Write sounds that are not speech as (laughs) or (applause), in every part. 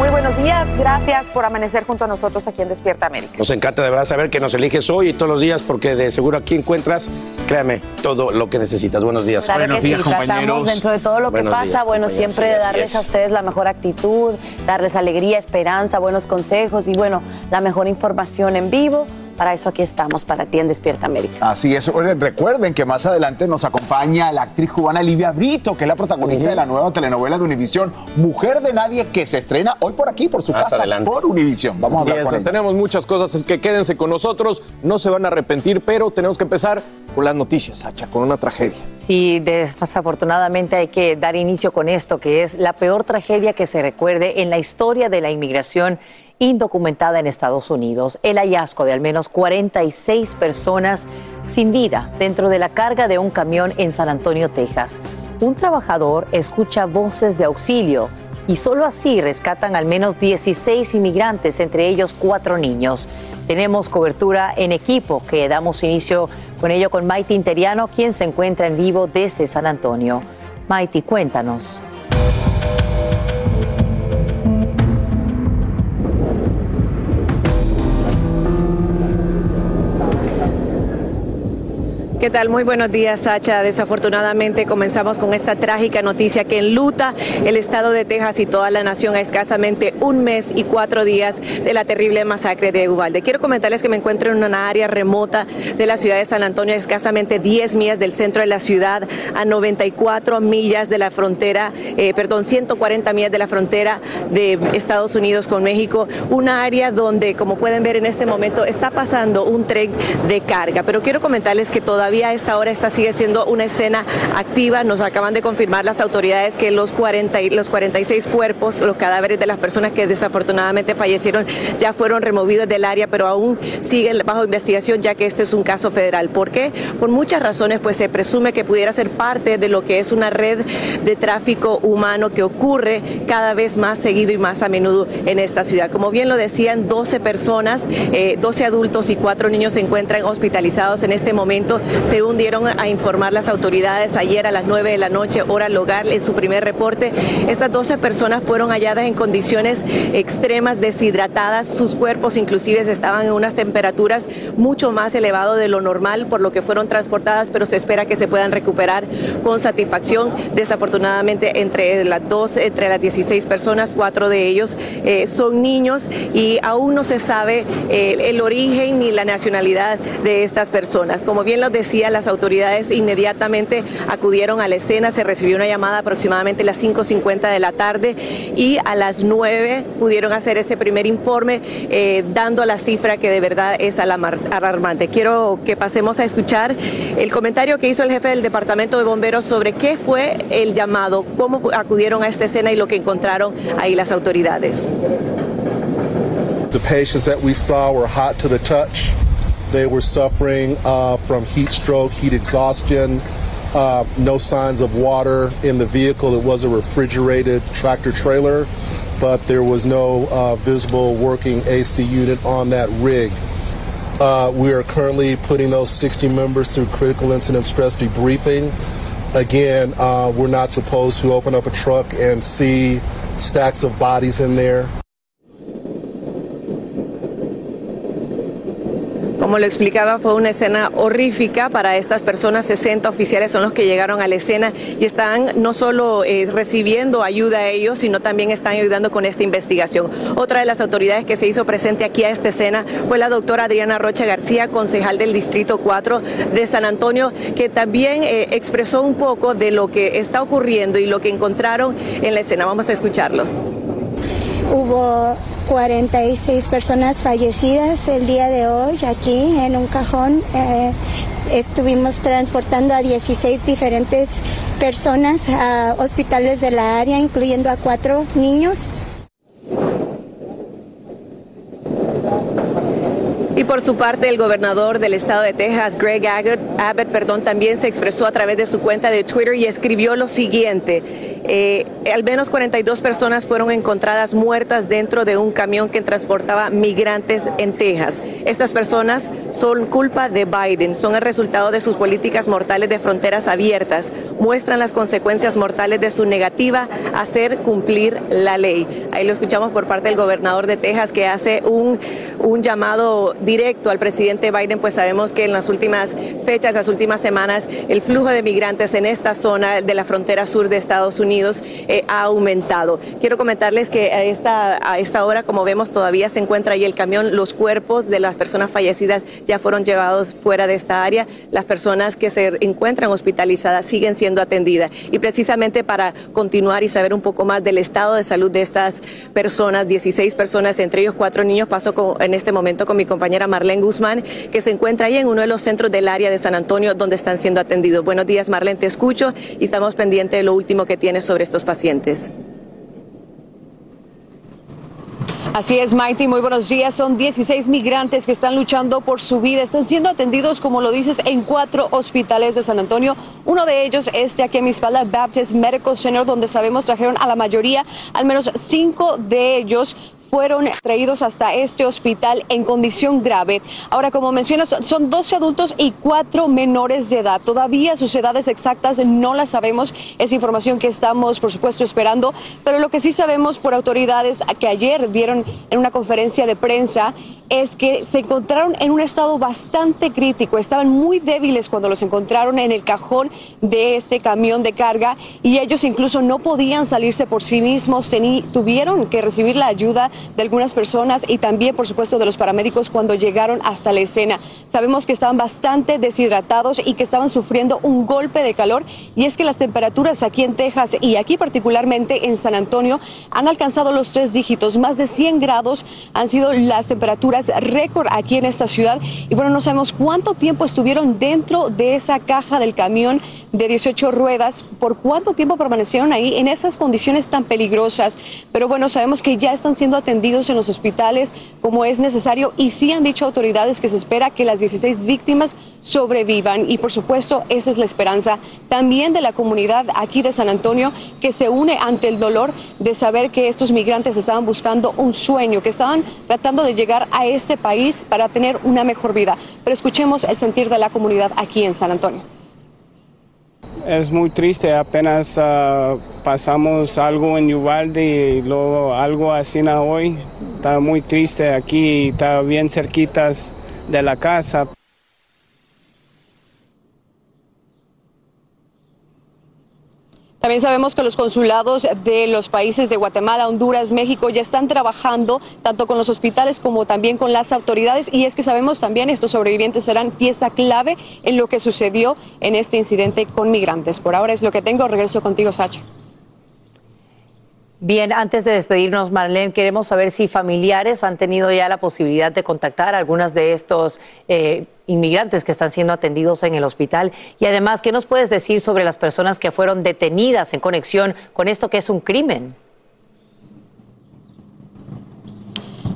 Muy buenos días, gracias por amanecer junto a nosotros aquí en Despierta América. Nos encanta de verdad saber que nos eliges hoy y todos los días porque de seguro aquí encuentras, créame, todo lo que necesitas. Buenos días. Claro Buenos que días, sí, compañeros. tratamos dentro de todo lo que pasa, días, bueno, siempre Sí, darles es. a ustedes la mejor actitud, darles alegría, esperanza, buenos consejos y bueno, la mejor información en vivo. Para eso aquí estamos, para ti en Despierta América. Así es. Recuerden que más adelante nos acompaña la actriz cubana Livia Brito, que es la protagonista de la nueva telenovela de Univisión, Mujer de Nadie, que se estrena hoy por aquí, por su Más casa, adelante. por Univisión. Vamos Así a hablar es, con ella. tenemos muchas cosas, es que quédense con nosotros, no se van a arrepentir, pero tenemos que empezar con las noticias, Sacha, con una tragedia. Sí, desafortunadamente hay que dar inicio con esto, que es la peor tragedia que se recuerde en la historia de la inmigración indocumentada en Estados Unidos. El hallazgo de al menos 46 personas sin vida dentro de la carga de un camión en San Antonio, Texas. Un trabajador escucha voces de auxilio y solo así rescatan al menos 16 inmigrantes, entre ellos cuatro niños. Tenemos cobertura en equipo que damos inicio con ello con Maite Interiano, quien se encuentra en vivo desde San Antonio. Maite, cuéntanos. ¿Qué tal? Muy buenos días, Sacha. Desafortunadamente comenzamos con esta trágica noticia que enluta el estado de Texas y toda la nación a escasamente un mes y cuatro días de la terrible masacre de Uvalde. Quiero comentarles que me encuentro en una área remota de la ciudad de San Antonio, escasamente 10 millas del centro de la ciudad, a 94 millas de la frontera, eh, perdón, 140 millas de la frontera de Estados Unidos con México. Una área donde, como pueden ver en este momento, está pasando un tren de carga. Pero quiero comentarles que todavía a esta hora sigue siendo una escena activa. Nos acaban de confirmar las autoridades que los, 40 y, los 46 cuerpos, los cadáveres de las personas que desafortunadamente fallecieron ya fueron removidos del área, pero aún siguen bajo investigación ya que este es un caso federal. ¿Por qué? Por muchas razones, pues se presume que pudiera ser parte de lo que es una red de tráfico humano que ocurre cada vez más seguido y más a menudo en esta ciudad. Como bien lo decían, 12 personas, eh, 12 adultos y 4 niños se encuentran hospitalizados en este momento según dieron a informar las autoridades ayer a las 9 de la noche, hora local, en su primer reporte. Estas 12 personas fueron halladas en condiciones extremas, deshidratadas, sus cuerpos inclusive estaban en unas temperaturas mucho más elevadas de lo normal, por lo que fueron transportadas, pero se espera que se puedan recuperar con satisfacción. Desafortunadamente, entre las 12, entre las 16 personas, cuatro de ellos eh, son niños y aún no se sabe eh, el origen ni la nacionalidad de estas personas. Como bien lo decía, las autoridades inmediatamente acudieron a la escena, se recibió una llamada aproximadamente a las 5.50 de la tarde y a las 9 pudieron hacer ese primer informe eh, dando la cifra que de verdad es alarmante. Quiero que pasemos a escuchar el comentario que hizo el jefe del Departamento de Bomberos sobre qué fue el llamado, cómo acudieron a esta escena y lo que encontraron ahí las autoridades. The patients that we saw hot to the touch. They were suffering uh, from heat stroke, heat exhaustion, uh, no signs of water in the vehicle. It was a refrigerated tractor trailer, but there was no uh, visible working AC unit on that rig. Uh, we are currently putting those 60 members through critical incident stress debriefing. Again, uh, we're not supposed to open up a truck and see stacks of bodies in there. Como lo explicaba, fue una escena horrífica para estas personas. 60 oficiales son los que llegaron a la escena y están no solo eh, recibiendo ayuda a ellos, sino también están ayudando con esta investigación. Otra de las autoridades que se hizo presente aquí a esta escena fue la doctora Adriana Rocha García, concejal del Distrito 4 de San Antonio, que también eh, expresó un poco de lo que está ocurriendo y lo que encontraron en la escena. Vamos a escucharlo. Hubo 46 personas fallecidas el día de hoy aquí en un cajón. Eh, estuvimos transportando a 16 diferentes personas a hospitales de la área, incluyendo a cuatro niños. Y por su parte, el gobernador del estado de Texas, Greg Abbott, perdón, también se expresó a través de su cuenta de Twitter y escribió lo siguiente. Eh, al menos 42 personas fueron encontradas muertas dentro de un camión que transportaba migrantes en Texas. Estas personas son culpa de Biden, son el resultado de sus políticas mortales de fronteras abiertas, muestran las consecuencias mortales de su negativa a hacer cumplir la ley. Ahí lo escuchamos por parte del gobernador de Texas que hace un, un llamado directo al presidente Biden, pues sabemos que en las últimas fechas, las últimas semanas, el flujo de migrantes en esta zona de la frontera sur de Estados Unidos eh, ha aumentado. Quiero comentarles que a esta, a esta hora, como vemos, todavía se encuentra ahí el camión. Los cuerpos de las personas fallecidas ya fueron llevados fuera de esta área. Las personas que se encuentran hospitalizadas siguen siendo atendidas. Y precisamente para continuar y saber un poco más del estado de salud de estas personas, 16 personas, entre ellos cuatro niños, paso en este momento con mi compañera Marlene Guzmán, que se encuentra ahí en uno de los centros del área de San Antonio donde están siendo atendidos. Buenos días, Marlene, te escucho y estamos pendientes de lo último que tienes sobre estos pacientes. Así es, Mighty, muy buenos días. Son 16 migrantes que están luchando por su vida. Están siendo atendidos, como lo dices, en cuatro hospitales de San Antonio. Uno de ellos es de aquí a mi espalda, Baptist Medical Center, donde sabemos trajeron a la mayoría, al menos cinco de ellos fueron traídos hasta este hospital en condición grave. Ahora, como mencionas, son 12 adultos y 4 menores de edad. Todavía sus edades exactas no las sabemos. Es información que estamos, por supuesto, esperando. Pero lo que sí sabemos por autoridades que ayer dieron en una conferencia de prensa es que se encontraron en un estado bastante crítico. Estaban muy débiles cuando los encontraron en el cajón de este camión de carga y ellos incluso no podían salirse por sí mismos. tuvieron que recibir la ayuda de algunas personas y también, por supuesto, de los paramédicos cuando llegaron hasta la escena. Sabemos que estaban bastante deshidratados y que estaban sufriendo un golpe de calor y es que las temperaturas aquí en Texas y aquí particularmente en San Antonio han alcanzado los tres dígitos. Más de 100 grados han sido las temperaturas récord aquí en esta ciudad y bueno, no sabemos cuánto tiempo estuvieron dentro de esa caja del camión de 18 ruedas, por cuánto tiempo permanecieron ahí en esas condiciones tan peligrosas. Pero bueno, sabemos que ya están siendo atendidos en los hospitales como es necesario y sí han dicho autoridades que se espera que las 16 víctimas sobrevivan y por supuesto esa es la esperanza también de la comunidad aquí de San Antonio que se une ante el dolor de saber que estos migrantes estaban buscando un sueño, que estaban tratando de llegar a este país para tener una mejor vida. Pero escuchemos el sentir de la comunidad aquí en San Antonio. Es muy triste, apenas ah, pasamos algo en Uvalde y luego algo así hoy. Está muy triste aquí, está bien cerquitas de la casa. También sabemos que los consulados de los países de Guatemala, Honduras, México ya están trabajando tanto con los hospitales como también con las autoridades y es que sabemos también estos sobrevivientes serán pieza clave en lo que sucedió en este incidente con migrantes. Por ahora es lo que tengo. Regreso contigo, Sacha. Bien, antes de despedirnos, Marlene, queremos saber si familiares han tenido ya la posibilidad de contactar a algunas de estos eh, inmigrantes que están siendo atendidos en el hospital. Y además, ¿qué nos puedes decir sobre las personas que fueron detenidas en conexión con esto que es un crimen?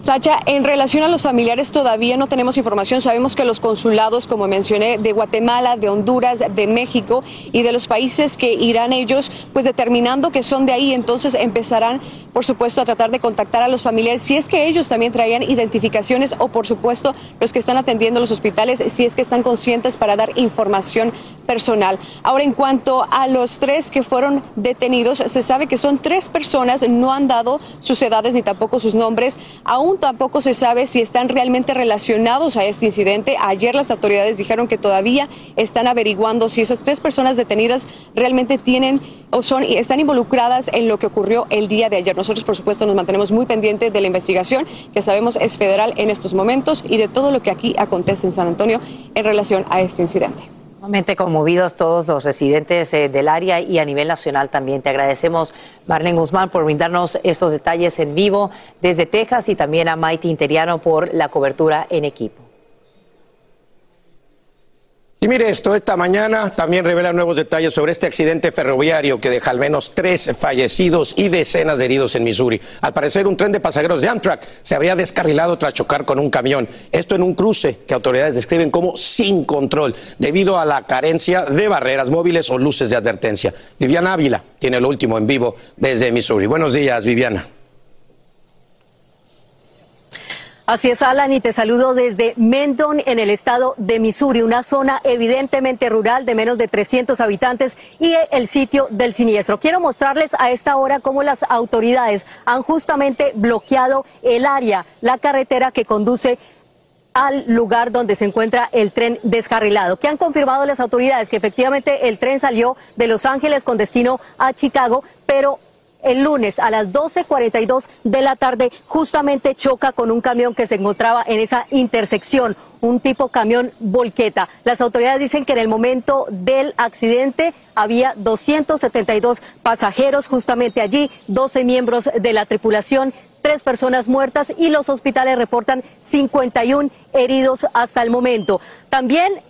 Sacha, en relación a los familiares todavía no tenemos información. Sabemos que los consulados, como mencioné, de Guatemala, de Honduras, de México y de los países que irán ellos, pues determinando que son de ahí, entonces empezarán, por supuesto, a tratar de contactar a los familiares, si es que ellos también traían identificaciones o, por supuesto, los que están atendiendo los hospitales, si es que están conscientes para dar información personal. Ahora, en cuanto a los tres que fueron detenidos, se sabe que son tres personas, no han dado sus edades ni tampoco sus nombres. Aún tampoco se sabe si están realmente relacionados a este incidente. Ayer las autoridades dijeron que todavía están averiguando si esas tres personas detenidas realmente tienen o son y están involucradas en lo que ocurrió el día de ayer. Nosotros, por supuesto, nos mantenemos muy pendientes de la investigación, que sabemos es federal en estos momentos, y de todo lo que aquí acontece en San Antonio en relación a este incidente. Sumamente conmovidos todos los residentes eh, del área y a nivel nacional también. Te agradecemos, Marlene Guzmán, por brindarnos estos detalles en vivo desde Texas y también a Maite Interiano por la cobertura en equipo. Y mire esto, esta mañana también revela nuevos detalles sobre este accidente ferroviario que deja al menos tres fallecidos y decenas de heridos en Missouri. Al parecer, un tren de pasajeros de Amtrak se habría descarrilado tras chocar con un camión. Esto en un cruce que autoridades describen como sin control, debido a la carencia de barreras móviles o luces de advertencia. Viviana Ávila tiene lo último en vivo desde Missouri. Buenos días, Viviana. Así es, Alan, y te saludo desde Mendon, en el estado de Missouri, una zona evidentemente rural de menos de 300 habitantes y el sitio del siniestro. Quiero mostrarles a esta hora cómo las autoridades han justamente bloqueado el área, la carretera que conduce al lugar donde se encuentra el tren descarrilado. ¿Qué han confirmado las autoridades? Que efectivamente el tren salió de Los Ángeles con destino a Chicago, pero el lunes a las 12.42 de la tarde justamente choca con un camión que se encontraba en esa intersección, un tipo camión volqueta. Las autoridades dicen que en el momento del accidente había 272 pasajeros justamente allí, 12 miembros de la tripulación, tres personas muertas y los hospitales reportan 51 heridos hasta el momento. También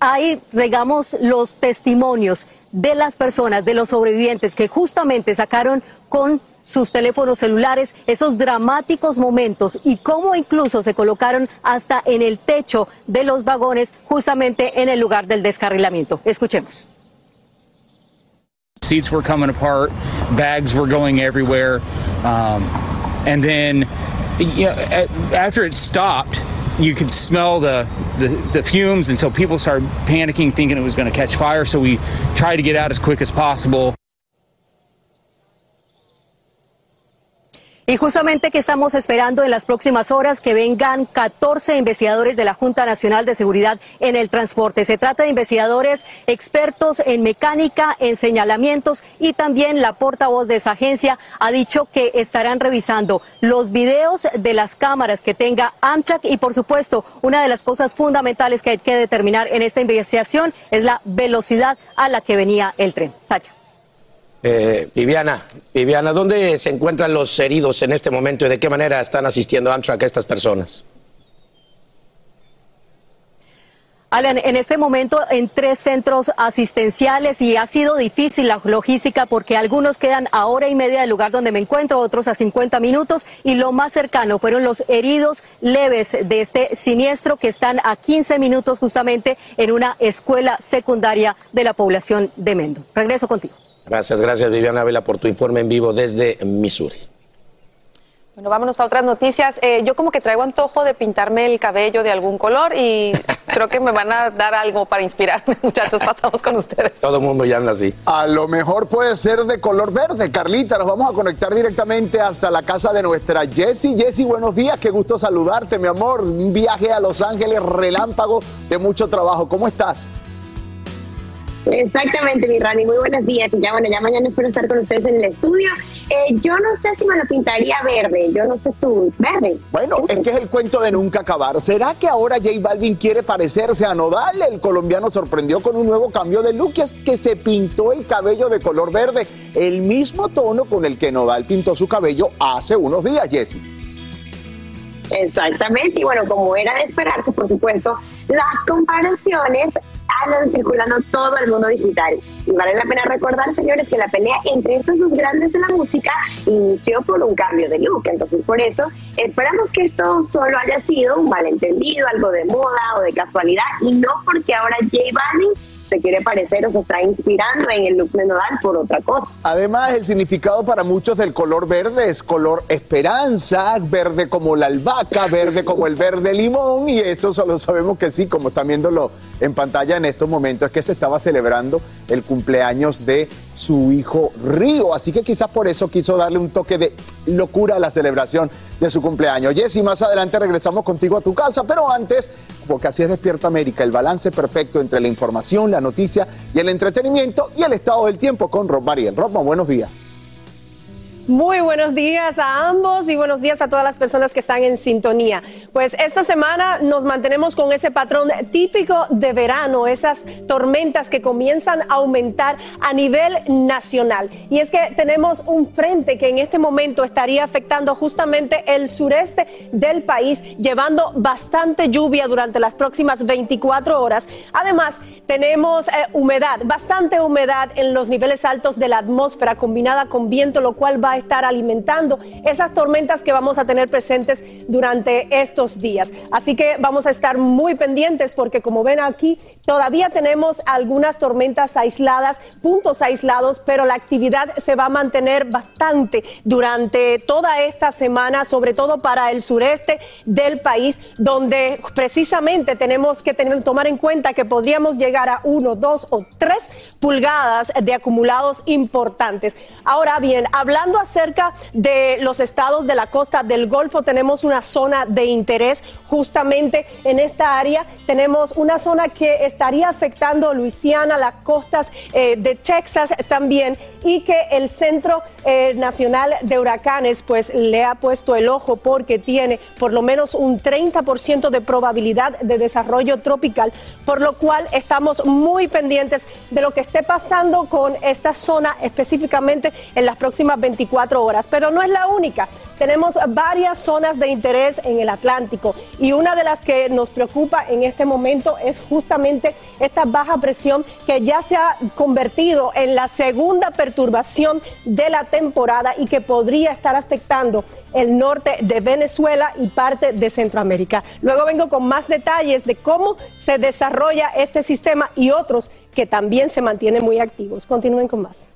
hay, digamos, los testimonios de las personas, de los sobrevivientes que justamente sacaron con sus teléfonos celulares esos dramáticos momentos y cómo incluso se colocaron hasta en el techo de los vagones justamente en el lugar del descarrilamiento. Escuchemos. Seats were coming apart, bags were going everywhere, um, and then after it stopped, you could smell the, the, the, fumes, and so people started panicking, thinking it was going to catch fire. So we tried to get out as quick as possible. Y justamente que estamos esperando en las próximas horas que vengan 14 investigadores de la Junta Nacional de Seguridad en el Transporte. Se trata de investigadores expertos en mecánica, en señalamientos y también la portavoz de esa agencia ha dicho que estarán revisando los videos de las cámaras que tenga Amtrak y por supuesto una de las cosas fundamentales que hay que determinar en esta investigación es la velocidad a la que venía el tren. Sacha. Eh, Viviana, Viviana, ¿dónde se encuentran los heridos en este momento y de qué manera están asistiendo Amtrak a estas personas? Alan, en este momento en tres centros asistenciales y ha sido difícil la logística porque algunos quedan a hora y media del lugar donde me encuentro, otros a 50 minutos y lo más cercano fueron los heridos leves de este siniestro que están a 15 minutos justamente en una escuela secundaria de la población de Mendo. Regreso contigo. Gracias, gracias Viviana Vela por tu informe en vivo desde Missouri. Bueno, vámonos a otras noticias. Eh, yo como que traigo antojo de pintarme el cabello de algún color y (laughs) creo que me van a dar algo para inspirarme. (laughs) Muchachos, pasamos con ustedes. Todo el mundo ya anda así. A lo mejor puede ser de color verde. Carlita, nos vamos a conectar directamente hasta la casa de nuestra Jessie. Jessie, buenos días. Qué gusto saludarte, mi amor. Un viaje a Los Ángeles relámpago de mucho trabajo. ¿Cómo estás? Exactamente, mi Rani, muy buenos días. Y ya bueno, ya mañana espero estar con ustedes en el estudio. Eh, yo no sé si me lo pintaría verde, yo no sé tú, verde. Bueno, es que es el cuento de nunca acabar. ¿Será que ahora J Balvin quiere parecerse a Nodal? El colombiano sorprendió con un nuevo cambio de look, es que se pintó el cabello de color verde, el mismo tono con el que Nodal pintó su cabello hace unos días, Jesse. Exactamente, y bueno, como era de esperarse, por supuesto, las comparaciones andan circulando todo el mundo digital. Y vale la pena recordar, señores, que la pelea entre estos dos grandes de la música inició por un cambio de look. Entonces, por eso, esperamos que esto solo haya sido un malentendido, algo de moda o de casualidad, y no porque ahora J Balvin se quiere parecer o se está inspirando en el look de por otra cosa. Además, el significado para muchos del color verde es color esperanza, verde como la albahaca, verde como el verde limón, y eso solo sabemos que sí, como están viéndolo en pantalla en estos momentos, es que se estaba celebrando el cumpleaños de su hijo Río. Así que quizás por eso quiso darle un toque de locura a la celebración de su cumpleaños. Jessy, más adelante regresamos contigo a tu casa, pero antes, porque así es Despierta América, el balance perfecto entre la información, la noticia y el entretenimiento y el estado del tiempo con Rob Mariel. Rob, buenos días. Muy buenos días a ambos y buenos días a todas las personas que están en sintonía. Pues esta semana nos mantenemos con ese patrón típico de verano, esas tormentas que comienzan a aumentar a nivel nacional. Y es que tenemos un frente que en este momento estaría afectando justamente el sureste del país, llevando bastante lluvia durante las próximas 24 horas. Además, tenemos eh, humedad, bastante humedad en los niveles altos de la atmósfera combinada con viento, lo cual va a estar alimentando esas tormentas que vamos a tener presentes durante estos días. Así que vamos a estar muy pendientes porque como ven aquí, todavía tenemos algunas tormentas aisladas, puntos aislados, pero la actividad se va a mantener bastante durante toda esta semana, sobre todo para el sureste del país, donde precisamente tenemos que tomar en cuenta que podríamos llegar a uno, dos o tres pulgadas de acumulados importantes. Ahora bien, hablando acerca de los estados de la costa del Golfo, tenemos una zona de interés justamente en esta área. Tenemos una zona que estaría afectando Luisiana, las costas eh, de Texas también, y que el Centro eh, Nacional de Huracanes pues le ha puesto el ojo porque tiene por lo menos un 30% de probabilidad de desarrollo tropical, por lo cual estamos muy pendientes de lo que esté pasando con esta zona específicamente en las próximas 24 horas. Pero no es la única. Tenemos varias zonas de interés en el Atlántico y una de las que nos preocupa en este momento es justamente esta baja presión que ya se ha convertido en la segunda perturbación de la temporada y que podría estar afectando el norte de Venezuela y parte de Centroamérica. Luego vengo con más detalles de cómo se desarrolla este sistema y otros que también se mantienen muy activos. Continúen con más.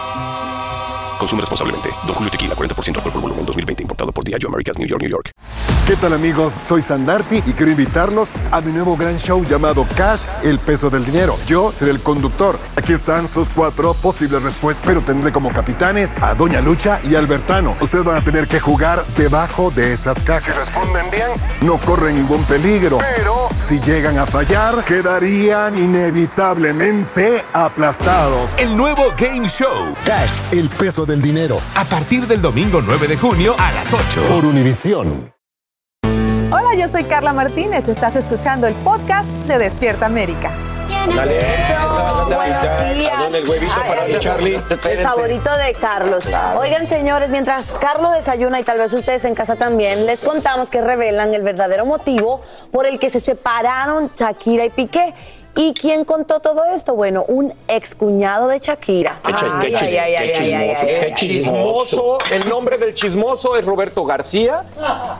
Consume responsablemente. Don Julio Tequila, 40% alcohol por volumen, 2020. Importado por Diageo Americas, New York, New York. ¿Qué tal amigos? Soy Sandarti y quiero invitarlos a mi nuevo gran show llamado Cash, el peso del dinero. Yo seré el conductor. Aquí están sus cuatro posibles respuestas, pero tendré como capitanes a Doña Lucha y Albertano. Ustedes van a tener que jugar debajo de esas cajas. Si responden bien, no corren ningún peligro. Pero si llegan a fallar, quedarían inevitablemente aplastados. El nuevo Game Show. Cash, el peso del dinero. A partir del domingo 9 de junio a las 8. Por Univisión. Hola, yo soy Carla Martínez. Estás escuchando el podcast de Despierta América. Dale, Buenos días. Dale el huevito para mi Charlie. El favorito de Carlos. Oigan, señores, mientras Carlos desayuna y tal vez ustedes en casa también, les contamos que revelan el verdadero motivo por el que se separaron Shakira y Piqué. ¿Y quién contó todo esto? Bueno, un excuñado de Shakira. Qué, chi- qué Ay, chis- ay, ay, qué ay, ay, chismoso, ay, qué ay. chismoso. El nombre del chismoso es Roberto García.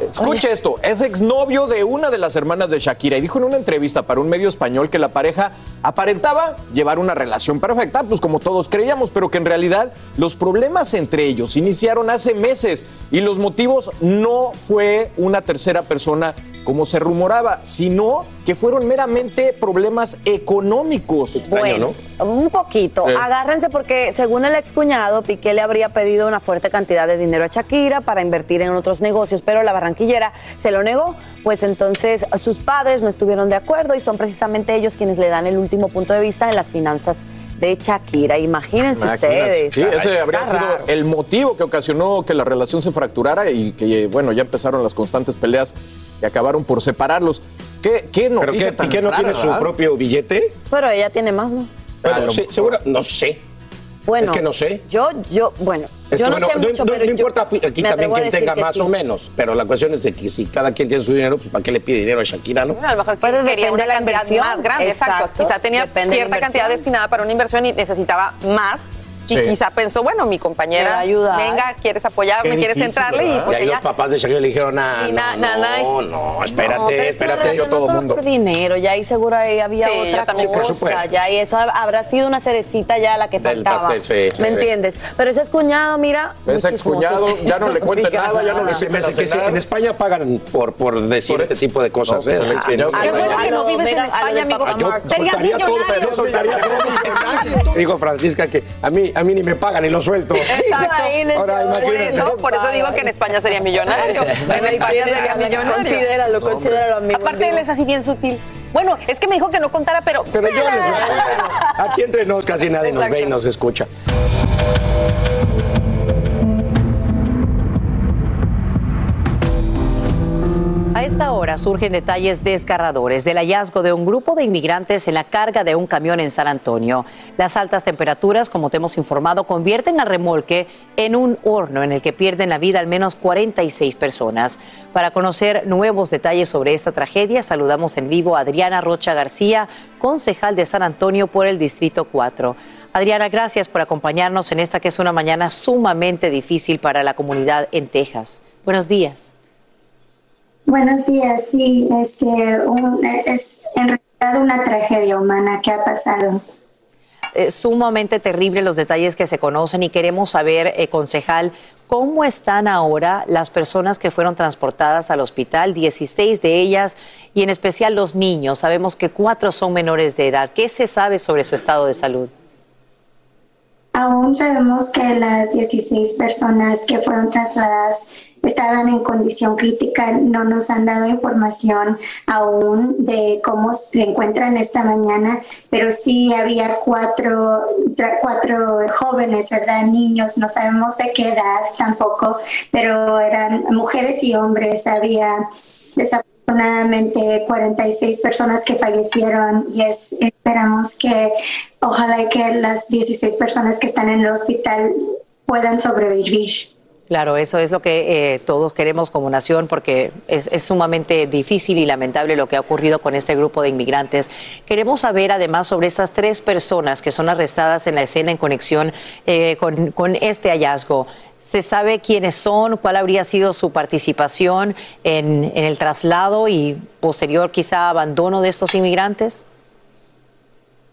Escuche esto, es exnovio de una de las hermanas de Shakira y dijo en una entrevista para un medio español que la pareja aparentaba llevar una relación perfecta, pues como todos creíamos, pero que en realidad los problemas entre ellos iniciaron hace meses y los motivos no fue una tercera persona como se rumoraba, sino que fueron meramente problemas económicos. bueno, un poquito. Sí. Agárrense porque según el excuñado, Piqué le habría pedido una fuerte cantidad de dinero a Shakira para invertir en otros negocios, pero la barranquillera se lo negó. Pues entonces sus padres no estuvieron de acuerdo y son precisamente ellos quienes le dan el último punto de vista en las finanzas de Shakira. Imagínense Imagínate. ustedes. Sí, ese habría sido raro. el motivo que ocasionó que la relación se fracturara y que, bueno, ya empezaron las constantes peleas que acabaron por separarlos. ¿Qué, qué ¿Pero noticia qué, tan Piqué no rara, tiene su propio billete? Pero ella tiene más, ¿no? Pero sí, seguro, no sé. Bueno, es que no sé. Yo, yo, bueno, Es yo que, no bueno, sé mucho, no, pero no yo importa aquí también quien tenga más sí. o menos, pero la cuestión es de que si cada quien tiene su dinero, pues ¿para qué le pide dinero a Shakira, no? Bueno, a lo mejor Pero quería una de la cantidad inversión. más grande, exacto. Exacto. Quizá tenía Depende de la cierta cantidad destinada para una inversión y necesitaba más. Y quizá pensó, bueno, mi compañera, a ayudar. venga, quieres apoyarme, Qué quieres difícil, entrarle y pues ahí ella... los papás de Shakira le dijeron, ah, Y na- no, na- na- no, no, espérate, No, es espérate, yo todo el mundo. por dinero, ya ahí seguro ahí había Sí, otra también cosa, por supuesto. ya y eso hab- habrá sido una cerecita ya la que Del faltaba. pastel, sí, sí. ¿Me entiendes? Pero ese cuñado, mira, Ese excuñado ya no le (laughs) cuente Diga nada, ya no le cenar. en España pagan por, por decir Por este tipo de cosas. No, ¿eh? pues, el que no- excuñado bueno que vives en España, amigo. Yo soltaría todo, yo soltaría (laughs) todo. Dijo Francisca que a mí, a mí ni me pagan y lo suelto. Exacto. Imagínense, Ahora, Por eso, por eso digo que en España sería millonario. En España sería millonario. Considéralo, considéralo, amigo. Aparte, él es así bien sutil. Bueno, es que me dijo que no contara, pero... Pero yo les voy a Aquí entre nos casi nadie nos ve y nos escucha. A esta hora surgen detalles desgarradores del hallazgo de un grupo de inmigrantes en la carga de un camión en San Antonio. Las altas temperaturas, como te hemos informado, convierten al remolque en un horno en el que pierden la vida al menos 46 personas. Para conocer nuevos detalles sobre esta tragedia, saludamos en vivo a Adriana Rocha García, concejal de San Antonio por el Distrito 4. Adriana, gracias por acompañarnos en esta que es una mañana sumamente difícil para la comunidad en Texas. Buenos días. Buenos días, sí, es que un- es en realidad una tragedia humana que ha pasado. eh, sumamente terrible los detalles que se conocen y queremos saber, eh, concejal, cómo están ahora las personas que fueron transportadas al hospital, 16 de ellas y en especial los niños. Sabemos que cuatro son menores de edad. ¿Qué se sabe sobre su estado de salud? Aún sabemos que las 16 personas que fueron trasladadas estaban en condición crítica. No nos han dado información aún de cómo se encuentran esta mañana, pero sí había cuatro, cuatro jóvenes, ¿verdad? Niños, no sabemos de qué edad tampoco, pero eran mujeres y hombres. Había desafortunadamente 46 personas que fallecieron y es, esperamos que ojalá que las 16 personas que están en el hospital puedan sobrevivir. Claro, eso es lo que eh, todos queremos como nación porque es, sumamente difícil y lamentable lo que ha ocurrido con este grupo de inmigrantes. Queremos saber además sobre estas tres personas que son arrestadas en la escena en conexión eh, con, con este hallazgo. ¿Se sabe quiénes son? ¿Cuál habría sido su participación en, en el traslado y posterior quizá abandono de estos inmigrantes?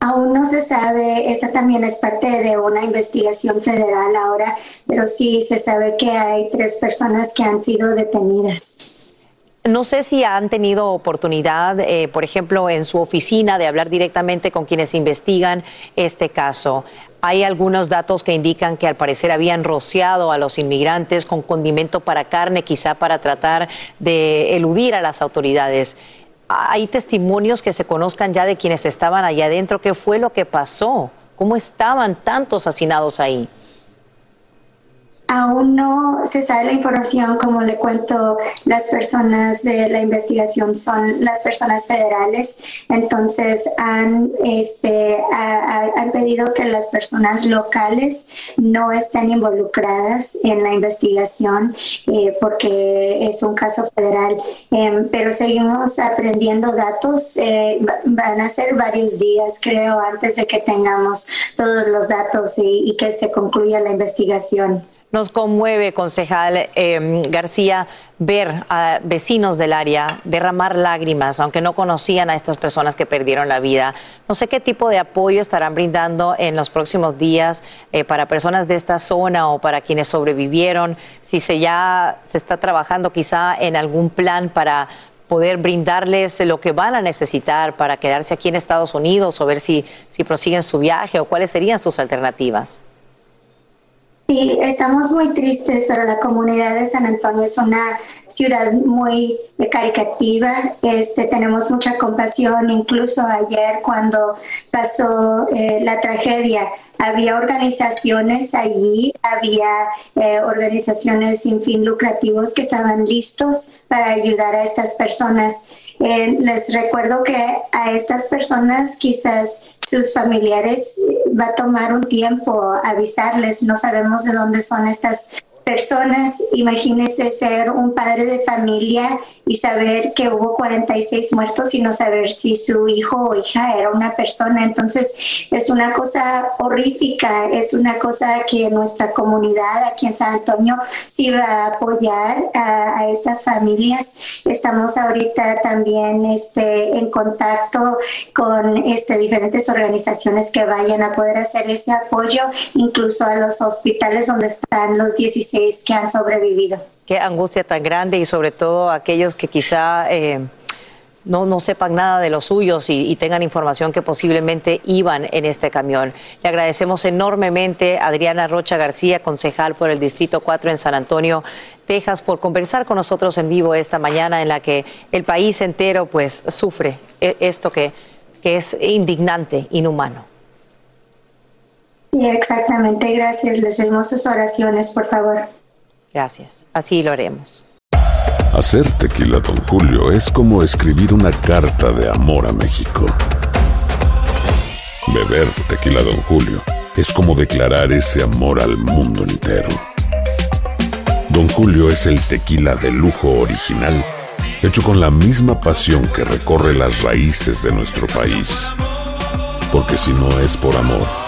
Aún no se sabe, esa también es parte de una investigación federal ahora, pero sí se sabe que hay tres personas que han sido detenidas. No sé si han tenido oportunidad, eh, por ejemplo, en su oficina de hablar directamente con quienes investigan este caso. Hay algunos datos que indican que al parecer habían rociado a los inmigrantes con condimento para carne, quizá para tratar de eludir a las autoridades. ¿Hay testimonios que se conozcan ya de quienes estaban allá adentro? ¿Qué fue lo que pasó? ¿Cómo estaban tantos hacinados ahí? Aún no se sabe la información, como le cuento, las personas de la investigación son las personas federales, entonces han, este, ha- ha- han pedido que las personas locales no estén involucradas en la investigación eh, porque es un caso federal, Em, pero seguimos aprendiendo datos, eh, va- van a ser varios días, creo, antes de que tengamos todos los datos y que se concluya la investigación. Nos conmueve, concejal eh, García, ver a vecinos del área derramar lágrimas, aunque no conocían a estas personas que perdieron la vida. No sé qué tipo de apoyo estarán brindando en los próximos días eh, para personas de esta zona o para quienes sobrevivieron, si se ya se está trabajando quizá en algún plan para poder brindarles lo que van a necesitar para quedarse aquí en Estados Unidos o ver si, si prosiguen su viaje o cuáles serían sus alternativas. Sí, estamos muy tristes, pero la comunidad de San Antonio es una ciudad muy caricativa. Este, tenemos mucha compasión. Incluso ayer cuando pasó eh, la tragedia, había organizaciones allí, había eh, organizaciones sin fin lucrativos que estaban listos para ayudar a estas personas. Eh, les recuerdo que a estas personas quizás sus familiares va a tomar un tiempo avisarles, no sabemos de dónde son estas personas, imagínese ser un padre de familia y saber que hubo 46 muertos y no saber si su hijo o hija era una persona. Entonces es una cosa horrífica, es una cosa que nuestra comunidad aquí en San Antonio sí va a apoyar a, a estas familias. Estamos ahorita también este, en contacto con este, diferentes organizaciones que vayan a poder hacer ese apoyo, incluso a los hospitales donde están los 16 que han sobrevivido. Qué angustia tan grande y sobre todo aquellos que quizá eh, no, no, sepan nada de los suyos y, tengan información que posiblemente iban en este camión. Le agradecemos enormemente a Adriana Rocha García, concejal por el Distrito 4 en San Antonio, Texas, por conversar con nosotros en vivo esta mañana en la que el país entero pues sufre e, esto que, que es indignante, inhumano. Sí, exactamente. Gracias. Les pedimos sus oraciones, por favor. Gracias. Así lo haremos. Hacer tequila, don Julio, es como escribir una carta de amor a México. Beber tequila, don Julio, es como declarar ese amor al mundo entero. Don Julio es el tequila de lujo original, hecho con la misma pasión que recorre las raíces de nuestro país. Porque si no es por amor,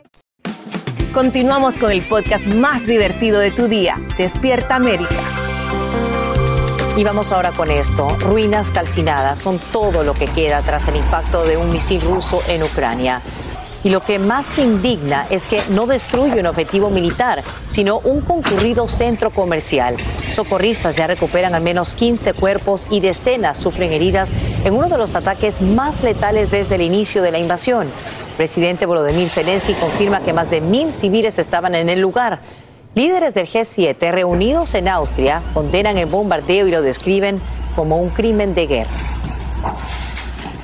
Continuamos con el podcast más divertido de tu día, Despierta América. Y vamos ahora con esto. Ruinas calcinadas son todo lo que queda tras el impacto de un misil ruso en Ucrania. Y lo que más indigna es que no destruye un objetivo militar, sino un concurrido centro comercial. Socorristas ya recuperan al menos 15 cuerpos y decenas sufren heridas en uno de los ataques más letales desde el inicio de la invasión. El presidente Volodymyr Zelensky confirma que más de mil civiles estaban en el lugar. Líderes del G7 reunidos en Austria condenan el bombardeo y lo describen como un crimen de guerra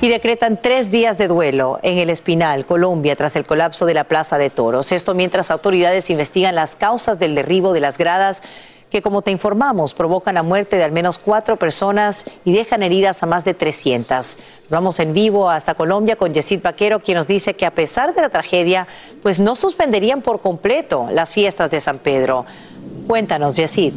y decretan tres días de duelo en el Espinal, Colombia, tras el colapso de la Plaza de Toros. Esto mientras autoridades investigan las causas del derribo de las gradas que, como te informamos, provocan la muerte de al menos cuatro personas y dejan heridas a más de 300. Vamos en vivo hasta Colombia con Yesid Vaquero, quien nos dice que a pesar de la tragedia, pues no suspenderían por completo las fiestas de San Pedro. Cuéntanos, Yesid.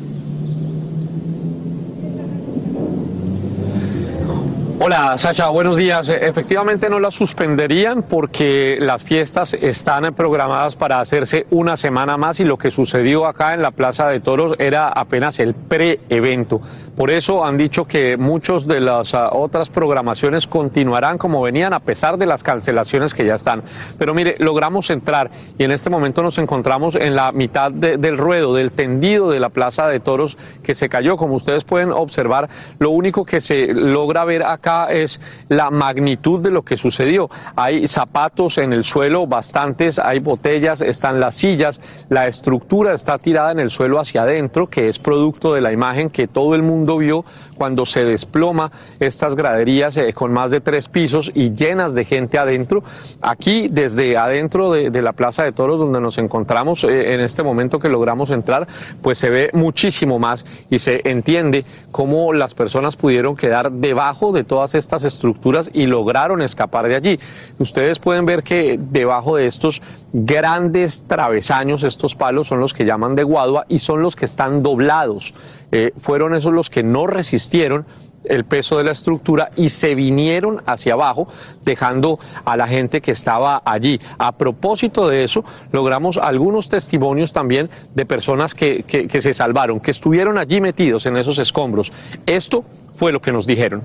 Hola, Sacha, buenos días. Efectivamente no las suspenderían porque las fiestas están programadas para hacerse una semana más y lo que sucedió acá en la Plaza de Toros era apenas el pre-evento. Por eso han dicho que muchas de las uh, otras programaciones continuarán como venían a pesar de las cancelaciones que ya están. Pero mire, logramos entrar y en este momento nos encontramos en la mitad de, del ruedo, del tendido de la Plaza de Toros que se cayó. Como ustedes pueden observar, lo único que se logra ver acá es la magnitud de lo que sucedió. Hay zapatos en el suelo, bastantes, hay botellas, están las sillas, la estructura está tirada en el suelo hacia adentro, que es producto de la imagen que todo el mundo vio cuando se desploma estas graderías eh, con más de tres pisos y llenas de gente adentro. Aquí, desde adentro de, la Plaza de Toros, donde nos encontramos eh, en este momento que logramos entrar, pues se ve muchísimo más y se entiende cómo las personas pudieron quedar debajo de todas estas estructuras y lograron escapar de allí. Ustedes pueden ver que debajo de estos grandes travesaños, estos palos son los que llaman de guadua y son los que están doblados. Eh, fueron esos los que no resistieron el peso de la estructura y se vinieron hacia abajo, dejando a la gente que estaba allí. A propósito de eso, logramos algunos testimonios también de personas que, se salvaron, que estuvieron allí metidos en esos escombros. Esto fue lo que nos dijeron.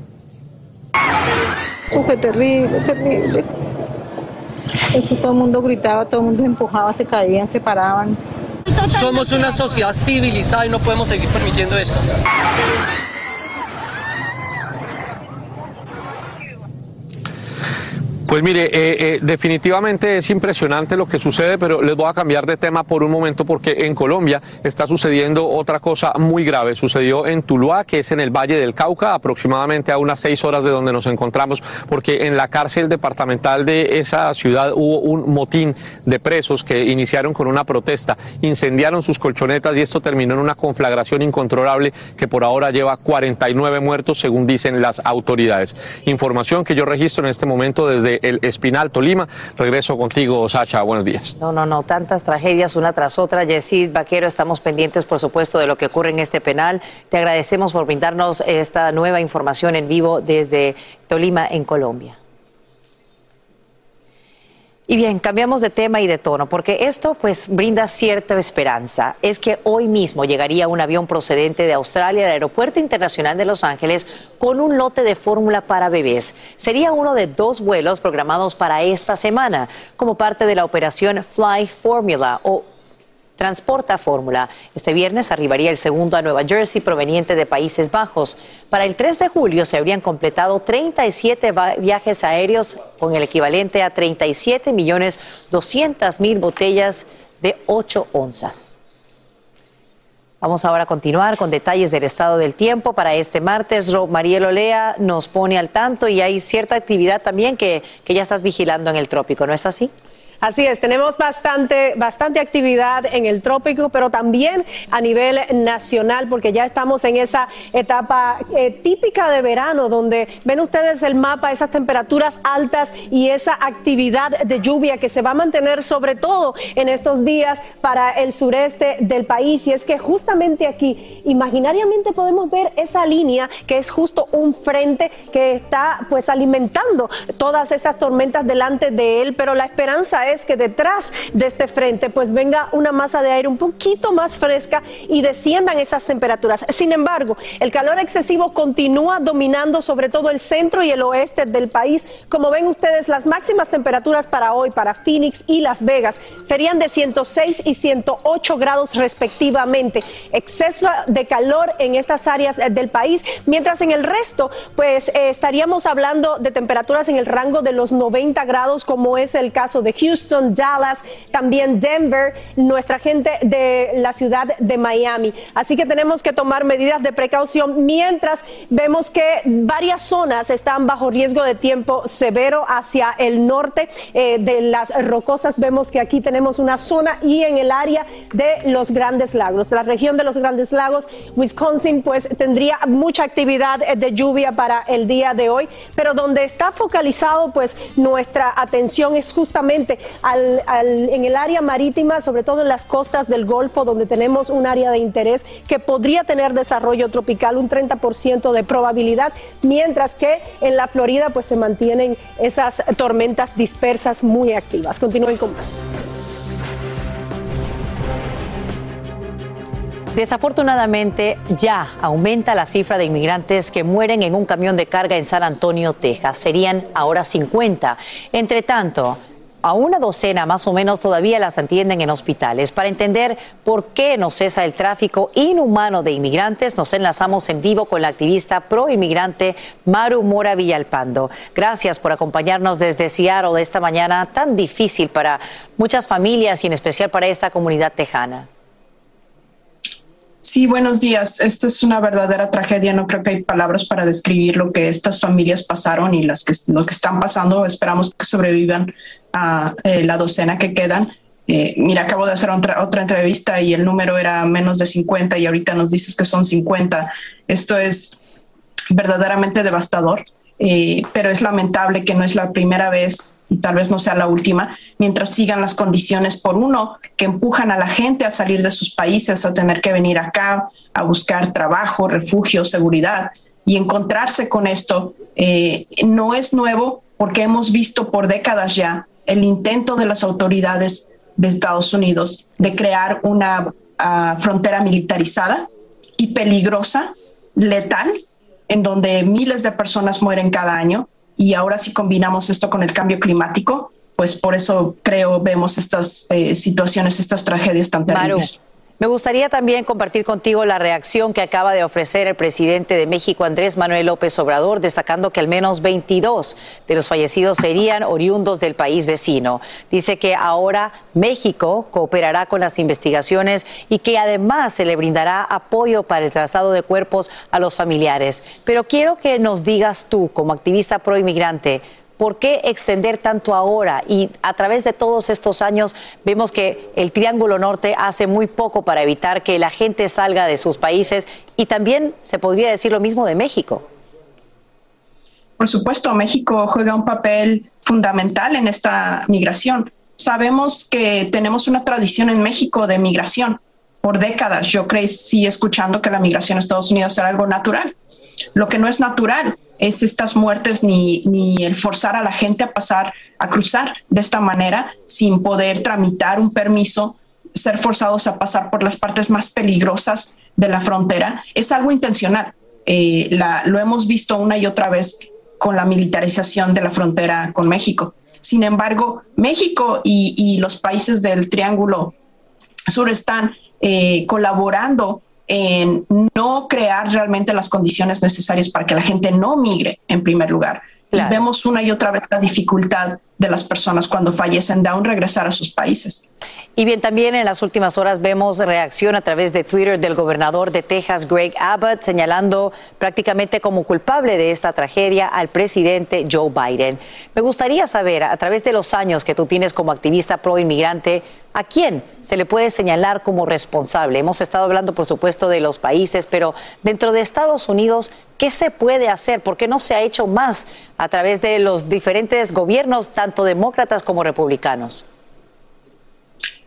Eso fue terrible, terrible. Eso todo el mundo gritaba, todo el mundo empujaba, se caían, se paraban. Somos una sociedad civilizada y no podemos seguir permitiendo eso. Pues mire, eh, eh, definitivamente es impresionante lo que sucede, pero les voy a cambiar de tema por un momento porque en Colombia está sucediendo otra cosa muy grave. Sucedió en Tuluá, que es en el Valle del Cauca, aproximadamente a unas seis horas de donde nos encontramos, porque en la cárcel departamental de esa ciudad hubo un motín de presos que iniciaron con una protesta, incendiaron sus colchonetas y esto terminó en una conflagración incontrolable que por ahora lleva 49 muertos, según dicen las autoridades. Información que yo registro en este momento desde el Espinal, Tolima. Regreso contigo, Sacha. Buenos días. No, no, no, tantas tragedias una tras otra. Yesid Vaquero, estamos pendientes, por supuesto, de lo que ocurre en este penal. Te agradecemos por brindarnos esta nueva información en vivo desde Tolima, en Colombia. Y bien, cambiamos de tema y de tono, porque esto pues brinda cierta esperanza. Es que hoy mismo llegaría un avión procedente de Australia al Aeropuerto Internacional de Los Ángeles con un lote de fórmula para bebés. Sería uno de dos vuelos programados para esta semana, como parte de la operación Fly Formula o Transporta Fórmula. Este viernes arribaría el segundo a Nueva Jersey proveniente de Países Bajos. Para el 3 de julio se habrían completado 37 viajes aéreos con el equivalente a 37 millones 200 mil botellas de 8 onzas. Vamos ahora a continuar con detalles del estado del tiempo para este martes. Mariel Olea nos pone al tanto y hay cierta actividad también que, que ya estás vigilando en el trópico, ¿no es así? Así es, tenemos bastante, bastante actividad en el trópico, pero también a nivel nacional, porque ya estamos en esa etapa eh, típica de verano, donde ven ustedes el mapa, esas temperaturas altas y esa actividad de lluvia que se va a mantener sobre todo en estos días para el sureste del país. Y es que justamente aquí, imaginariamente podemos ver esa línea que es justo un frente que está pues alimentando todas esas tormentas delante de él, pero la esperanza es que detrás de este frente pues venga una masa de aire un poquito más fresca y desciendan esas temperaturas. Sin embargo, el calor excesivo continúa dominando sobre todo el centro y el oeste del país. Como ven ustedes, las máximas temperaturas para hoy, para Phoenix y Las Vegas, serían de 106 y 108 grados respectivamente. Exceso de calor en estas áreas del país, mientras en el resto pues eh, estaríamos hablando de temperaturas en el rango de los 90 grados como es el caso de Houston. Houston, Dallas, también Denver, nuestra gente de la ciudad de Miami. Así que tenemos que tomar medidas de precaución mientras vemos que varias zonas están bajo riesgo de tiempo severo hacia el norte eh, de las rocosas. Vemos que aquí tenemos una zona y en el área de los Grandes Lagos, la región de los Grandes Lagos, Wisconsin, pues tendría mucha actividad de lluvia para el día de hoy, pero donde está focalizado pues nuestra atención es justamente en el área marítima, sobre todo en las costas del Golfo, donde tenemos un área de interés que podría tener desarrollo tropical, un 30% de probabilidad, mientras que en la Florida pues se mantienen esas tormentas dispersas muy activas. Continúen con más. Desafortunadamente, ya aumenta la cifra de inmigrantes que mueren en un camión de carga en San Antonio, Texas. Serían ahora 50. Entre tanto, A una docena más o menos todavía las atienden en hospitales. Para entender por qué no cesa el tráfico inhumano de inmigrantes, nos enlazamos en vivo con la activista pro inmigrante Maru Mora Villalpando. Gracias por acompañarnos desde Seattle esta mañana tan difícil para muchas familias y en especial para esta comunidad tejana. Sí, buenos días. Esta es una verdadera tragedia. No creo que hay palabras para describir lo que estas familias pasaron y las que, lo que están pasando. Esperamos que sobrevivan a eh, la docena que quedan. Eh, mira, acabo de hacer otra, otra entrevista y el número era menos de 50 y ahorita nos dices que son 50. Esto es verdaderamente devastador. Eh, pero es lamentable que no es la primera vez y tal vez no sea la última, mientras sigan las condiciones por uno que empujan a la gente a salir de sus países, a tener que venir acá a buscar trabajo, refugio, seguridad y encontrarse con esto eh, no es nuevo porque hemos visto por décadas ya el intento de las autoridades de Estados Unidos de crear una ah, frontera militarizada y peligrosa, letal, en donde miles de personas mueren cada año. Y ahora si combinamos esto con el cambio climático, pues por eso creo vemos estas eh, situaciones, estas tragedias tan terribles. Me gustaría también compartir contigo la reacción que acaba de ofrecer el presidente de México, Andrés Manuel López Obrador, destacando que al menos 22 de los fallecidos serían oriundos del país vecino. Dice que ahora México cooperará con las investigaciones y que además se le brindará apoyo para el traslado de cuerpos a los familiares. Pero quiero que nos digas tú, como activista pro inmigrante, ¿Por qué extender tanto ahora? Y a través de todos estos años vemos que el Triángulo Norte hace muy poco para evitar que la gente salga de sus países y también se podría decir lo mismo de México. Por supuesto, México juega un papel fundamental en esta migración. Sabemos que tenemos una tradición en México de migración por décadas. Yo crecí escuchando que la migración a Estados Unidos era algo natural. Lo que no es natural es estas muertes ni, ni el forzar a la gente a pasar, a cruzar de esta manera sin poder tramitar un permiso, ser forzados a pasar por las partes más peligrosas de la frontera, es algo intencional. Eh, lo hemos visto una y otra vez con la militarización de la frontera con México. Sin embargo, México y, y los países del Triángulo Sur están eh, colaborando en no crear realmente las condiciones necesarias para que la gente no migre en primer lugar. Y vemos una y otra vez la dificultad de las personas cuando fallecen aún regresar a sus países. Y bien, también en las últimas horas vemos reacción a través de Twitter del gobernador de Texas, Greg Abbott, señalando prácticamente como culpable de esta tragedia al presidente Joe Biden. Me gustaría saber, a través de los años que tú tienes como activista pro inmigrante, ¿a quién se le puede señalar como responsable? Hemos estado hablando, por supuesto, de los países, pero dentro de Estados Unidos, ¿qué se puede hacer? ¿Por qué no se ha hecho más a través de los diferentes gobiernos, tanto demócratas como republicanos?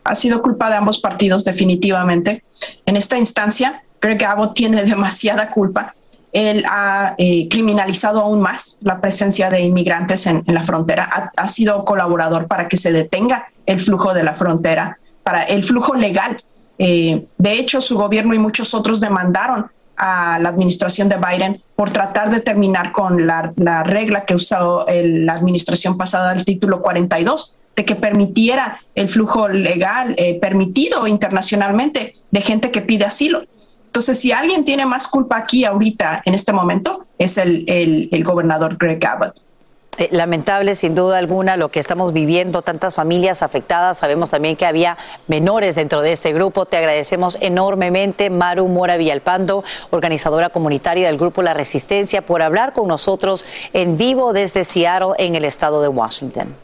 ha sido culpa de ambos partidos definitivamente. En esta instancia, Greg Abbott tiene (laughs) demasiada culpa. Él ha eh, criminalizado aún más la presencia de inmigrantes en, la frontera. Ha, sido colaborador para que se detenga el flujo de la frontera, para el flujo legal. Eh, de hecho, su gobierno y muchos otros demandaron a la administración de Biden por tratar de terminar con la, regla que usó la administración pasada del título 42, de que permitiera el flujo legal eh, permitido internacionalmente de gente que pide asilo. Entonces, si alguien tiene más culpa aquí ahorita, en este momento, es el, el, gobernador Greg Abbott. Eh, lamentable, sin duda alguna, lo que estamos viviendo, tantas familias afectadas. Sabemos también que había menores dentro de este grupo. Te agradecemos enormemente, Maru Mora Villalpando, organizadora comunitaria del grupo La Resistencia, por hablar con nosotros en vivo desde Seattle, en el estado de Washington.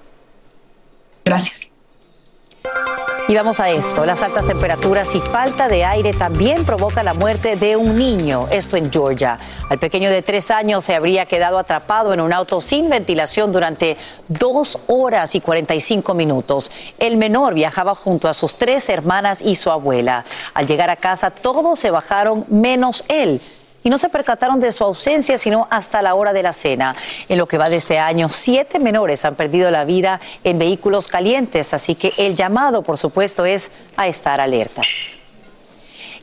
Gracias. Y vamos a esto, las altas temperaturas y falta de aire también provoca la muerte de un niño, esto en Georgia. Al pequeño de tres años se habría quedado atrapado en un auto sin ventilación durante dos horas y 45 minutos. El menor viajaba junto a sus tres hermanas y su abuela. Al llegar a casa todos se bajaron menos él y no se percataron de su ausencia sino hasta la hora de la cena. En lo que va de este año, siete menores han perdido la vida en vehículos calientes, así que el llamado, por supuesto, es a estar alertas.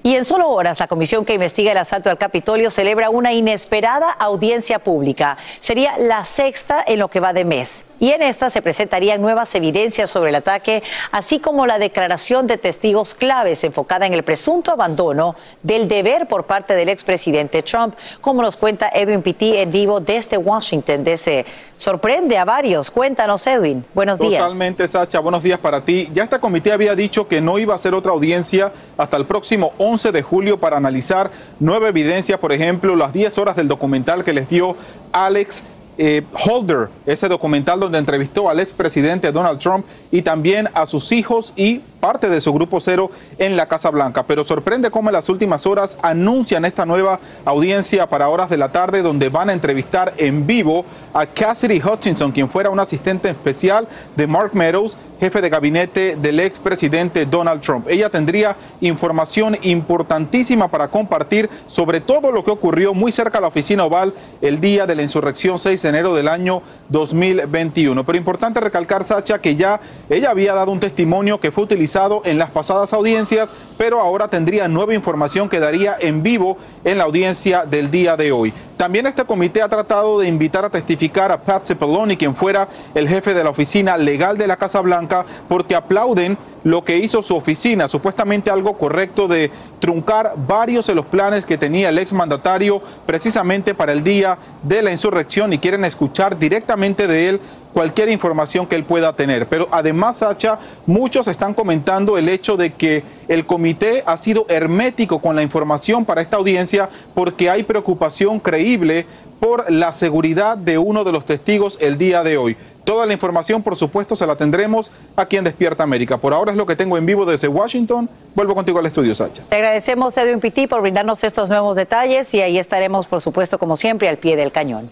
Y en solo horas, la comisión que investiga el asalto al Capitolio celebra una inesperada audiencia pública. Sería la sexta en lo que va de mes. Y en esta se presentarían nuevas evidencias sobre el ataque, así como la declaración de testigos claves enfocada en el presunto abandono del deber por parte del expresidente Trump, como nos cuenta Edwin Pitti en vivo desde Washington DC. Sorprende a varios. Cuéntanos, Edwin. Buenos días. Totalmente, Sacha. Buenos días para ti. Ya esta comité había dicho que no iba a hacer otra audiencia hasta el próximo 11 de julio para analizar nueva evidencia, por ejemplo, las 10 horas del documental que les dio Alex eh, Holder, ese documental donde entrevistó al expresidente Donald Trump y también a sus hijos y parte de su grupo cero en la Casa Blanca. Pero sorprende cómo en las últimas horas anuncian esta nueva audiencia para horas de la tarde donde van a entrevistar en vivo a Cassidy Hutchinson, quien fuera un asistente especial de Mark Meadows, jefe de gabinete del expresidente Donald Trump. Ella tendría información importantísima para compartir sobre todo lo que ocurrió muy cerca a la oficina oval el día de la insurrección 6 enero del año 2021. Pero importante recalcar, Sacha, que ya ella había dado un testimonio que fue utilizado en las pasadas audiencias, pero ahora tendría nueva información que daría en vivo en la audiencia del día de hoy. También este comité ha tratado de invitar a testificar a Pat Cipollone, quien fuera el jefe de la oficina legal de la Casa Blanca, porque aplauden lo que hizo su oficina, supuestamente algo correcto de truncar varios de los planes que tenía el exmandatario precisamente para el día de la insurrección y quieren escuchar directamente de él cualquier información que él pueda tener. Pero además, Sacha, muchos están comentando el hecho de que el comité ha sido hermético con la información para esta audiencia porque hay preocupación creíble por la seguridad de uno de los testigos el día de hoy. Toda la información, por supuesto, se la tendremos aquí en Despierta América. Por ahora es lo que tengo en vivo desde Washington. Vuelvo contigo al estudio, Sacha. Te agradecemos, Edwin Pitti, por brindarnos estos nuevos detalles y ahí estaremos, por supuesto, como siempre, al pie del cañón.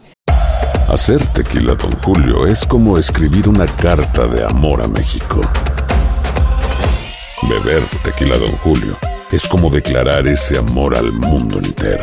Hacer tequila, don Julio, es como escribir una carta de amor a México. Beber tequila, don Julio, es como declarar ese amor al mundo entero.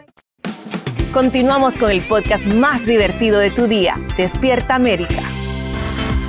Continuamos con el podcast más divertido de tu día, Despierta América.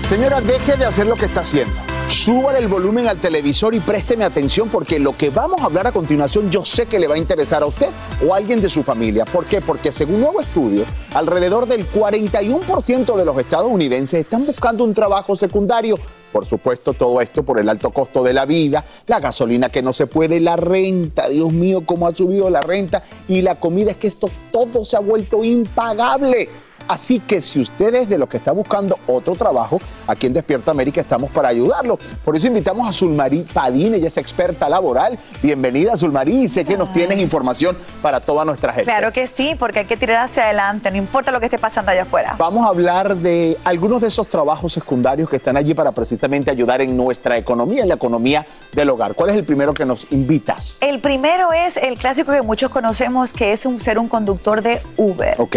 Señora, deje de hacer lo que está haciendo. Súbale el volumen al televisor y présteme atención porque lo que vamos a hablar a continuación yo sé que le va a interesar a usted o a alguien de su familia. ¿Por qué? Porque según nuevo estudio, alrededor del 41% de los estadounidenses están buscando un trabajo secundario. Por supuesto, todo esto por el alto costo de la vida, la gasolina que no se puede, la renta, Dios mío, cómo ha subido la renta y la comida, es que esto todo se ha vuelto impagable. Así que si usted es de los que está buscando otro trabajo, aquí en Despierta América estamos para ayudarlo. Por eso invitamos a Zulmarí Padín, ella es experta laboral. Bienvenida, Zulmarí, y sé que nos tienes información para toda nuestra gente. Claro que sí, porque hay que tirar hacia adelante, no importa lo que esté pasando allá afuera. Vamos a hablar de algunos de esos trabajos secundarios que están allí para precisamente ayudar en nuestra economía, en la economía del hogar. ¿Cuál es el primero que nos invitas? El primero es el clásico que muchos conocemos, que es un, ser un conductor de Uber. ¿Ok?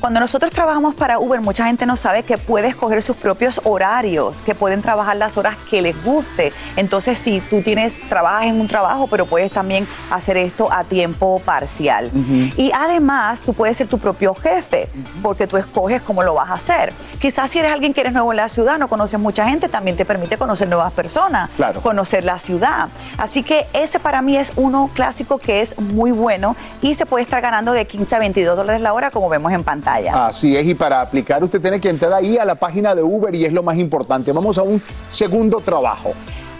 Cuando nosotros trabajamos para Uber, mucha gente no sabe que puede escoger sus propios horarios, que pueden trabajar las horas que les guste. Entonces, si tú tienes, trabajas en un trabajo, pero puedes también hacer esto a tiempo parcial. Y además, tú puedes ser tu propio jefe, porque tú escoges cómo lo vas a hacer. Quizás si eres alguien que eres nuevo en la ciudad, no conoces mucha gente, también te permite conocer nuevas personas, Claro. conocer la ciudad. Así que ese para mí es uno clásico que es muy bueno y se puede estar ganando de 15 a 22 dólares la hora, como vemos en pantalla. Pantalla. Así es, y para aplicar usted tiene que entrar ahí a la página de Uber y es lo más importante. Vamos a un segundo trabajo.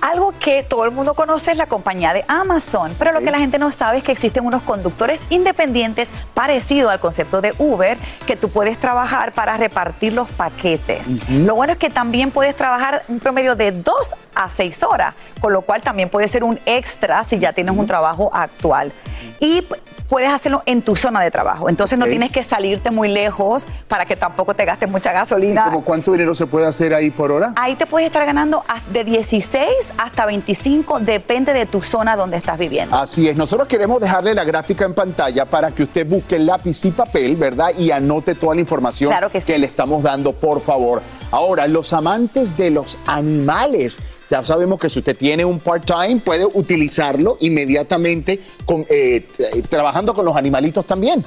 Algo que todo el mundo conoce es la compañía de Amazon, pero lo que la gente no sabe es que existen unos conductores independientes parecido al concepto de Uber que tú puedes trabajar para repartir los paquetes. Lo bueno es que también puedes trabajar un promedio de dos a seis horas, con lo cual también puede ser un extra si ya tienes un trabajo actual. Y puedes hacerlo en tu zona de trabajo. Entonces no tienes que salirte muy lejos para que tampoco te gastes mucha ¿Y gasolina. como cuánto dinero se puede hacer ahí por hora? Ahí te puedes estar ganando de 16 hasta 25, depende de tu zona donde estás viviendo. Así es, nosotros queremos dejarle la gráfica en pantalla para que usted busque lápiz y papel, ¿verdad? Y anote toda la información Claro que sí. le estamos dando, por favor. Ahora, los amantes de los animales, ya sabemos que si usted tiene un part-time, puede utilizarlo inmediatamente con, eh, trabajando con los animalitos también.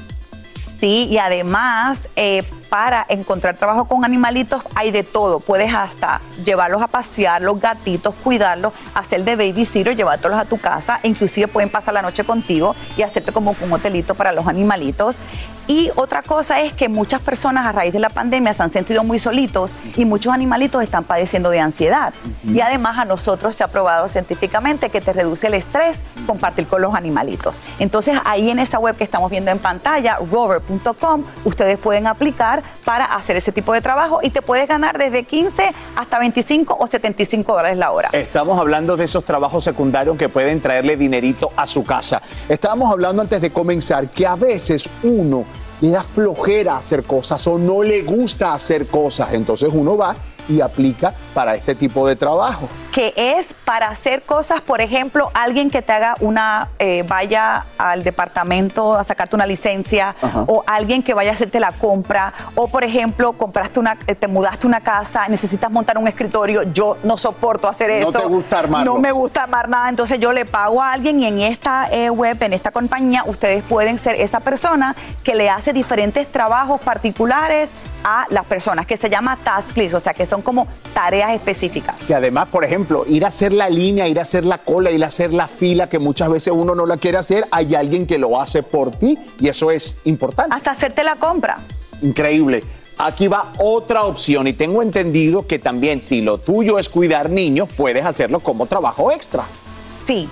Sí, y además, eh, para encontrar trabajo con animalitos hay de todo. Puedes hasta llevarlos a pasear, los gatitos, cuidarlos, hacer de babysitter, llevártelos a tu casa. Inclusive pueden pasar la noche contigo y hacerte como un hotelito para los animalitos. Y otra cosa es que muchas personas a raíz de la pandemia se han sentido muy solitos y muchos animalitos están padeciendo de ansiedad. Y además a nosotros se ha probado científicamente que te reduce el estrés compartir con los animalitos. Entonces ahí en esa web que estamos viendo en pantalla, rover.com, ustedes pueden aplicar para hacer ese tipo de trabajo y te puedes ganar desde 15 hasta 25 o 75 dólares la hora. Estamos hablando de esos trabajos secundarios que pueden traerle dinerito a su casa. Estábamos hablando antes de comenzar que a veces uno le da flojera hacer cosas o no le gusta hacer cosas. Entonces uno va y aplica para este tipo de trabajo. Que es para hacer cosas, por ejemplo, alguien que te haga una, eh, vaya al departamento a sacarte una licencia, Ajá. o alguien que vaya a hacerte la compra, o por ejemplo, compraste una, eh, te mudaste una casa, necesitas montar un escritorio, yo no soporto hacer No eso. te gusta armarlos. No me gusta armar nada, entonces yo le pago a alguien y en esta eh, web, en esta compañía, ustedes pueden ser esa persona que le hace diferentes trabajos particulares a las personas, que se llama task list, o sea, que son como tareas específicas. Que además, por ejemplo, ir a hacer la línea, ir a hacer la cola, ir a hacer la fila, que muchas veces uno no la quiere hacer, hay alguien que lo hace por ti y eso es importante. Hasta hacerte la compra. Increíble. Aquí va otra opción y tengo entendido que también si lo tuyo es cuidar niños, puedes hacerlo como trabajo extra. Sí.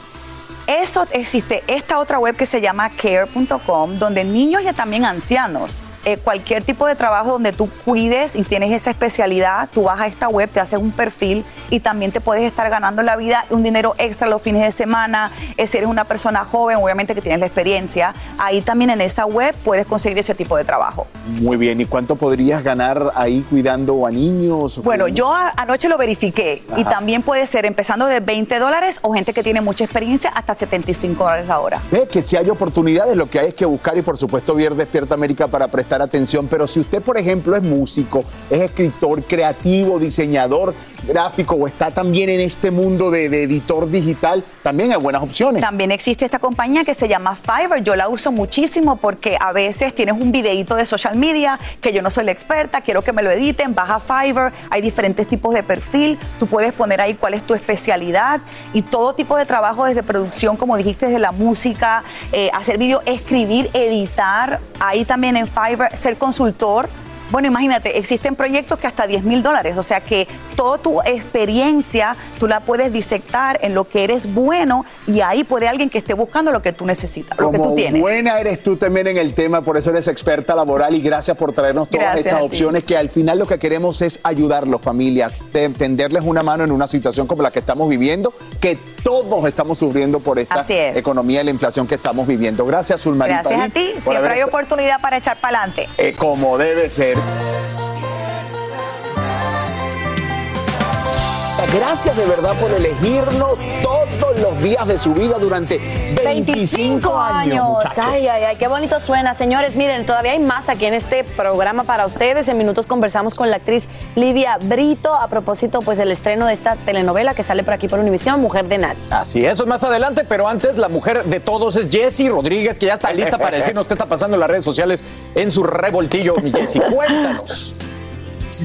Eso existe, esta otra web que se llama care.com, donde niños y también ancianos, eh, cualquier tipo de trabajo donde tú cuides y tienes esa especialidad, tú vas a esta web, te haces un perfil y también te puedes estar ganando la vida, un dinero extra los fines de semana, eh, si eres una persona joven, obviamente que tienes la experiencia, ahí también en esa web puedes conseguir ese tipo de trabajo. Muy bien, ¿y cuánto podrías ganar ahí cuidando a niños? Bueno, yo anoche lo verifiqué y también puede ser empezando de 20 dólares o gente que tiene mucha experiencia hasta 75 dólares la hora. Ve que si hay oportunidades, lo que hay es que buscar y por supuesto ver Despierta América para prestar atención. Pero si usted, por ejemplo, es músico, es escritor, creativo, diseñador gráfico o está también en este mundo de, editor digital, también hay buenas opciones. También existe esta compañía que se llama Fiverr. Yo la uso muchísimo porque a veces tienes un videito de social media que yo no soy la experta, quiero que me lo editen, vas a Fiverr, hay diferentes tipos de perfil, tú puedes poner ahí cuál es tu especialidad y todo tipo de trabajo desde producción, como dijiste, desde la música, eh, hacer video, escribir, editar, ahí también en Fiverr, ser consultor. Bueno, imagínate, existen proyectos que hasta 10 mil dólares, o sea que toda tu experiencia tú la puedes disectar en lo que eres bueno y ahí puede alguien que esté buscando lo que tú necesitas, lo que tú tienes. buena eres tú también en el tema, por eso eres experta laboral y gracias por traernos todas Gracias estas opciones que al final lo que queremos es ayudarlos, familias, te- tenderles una mano en una situación como la que estamos viviendo, que todos estamos sufriendo por esta es. economía y la inflación que estamos viviendo. Gracias, Zulmarín Gracias a ti, siempre haber hay oportunidad para echar para adelante. eh, como debe ser. Gracias de verdad por elegirnos todos los días de su vida durante 25, años. muchachos. Ay, ay, ay, qué bonito suena. Señores, miren, todavía hay más aquí en este programa para ustedes. En minutos conversamos con la actriz Livia Brito a propósito pues del estreno de esta telenovela que sale por aquí por Univisión, Mujer de Nadie. Así es, eso es más adelante, pero antes la mujer de todos es Jessie Rodríguez, que ya está lista para (laughs) decirnos qué está pasando en las redes sociales en su revoltillo, mi Jessie. Cuéntanos.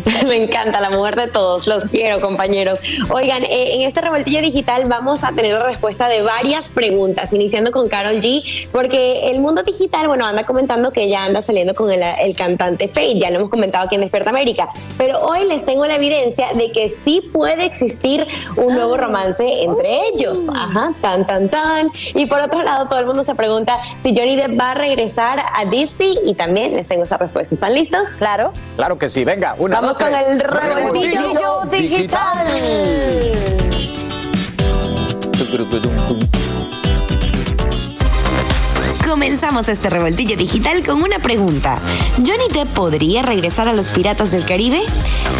(laughs) Me encanta, la mujer de todos, los quiero compañeros. Oigan, eh, en este revoltillo digital vamos a tener la respuesta de varias preguntas, iniciando con Carol G, porque el mundo digital, bueno, anda comentando que ya anda saliendo con el, el cantante Fade, ya lo hemos comentado aquí en Despierta América, pero hoy les tengo la evidencia de que sí puede existir un nuevo romance entre ellos. Ajá, tan, tan, tan. Y por otro lado, todo el mundo se pregunta si Johnny Depp va a regresar a Disney y también les tengo esa respuesta. ¿Están listos? Claro. Claro que sí. Venga, una, Vamos con el revoltillo digital. Comenzamos este revoltillo digital con una pregunta. ¿Johnny Depp podría regresar a los Piratas del Caribe?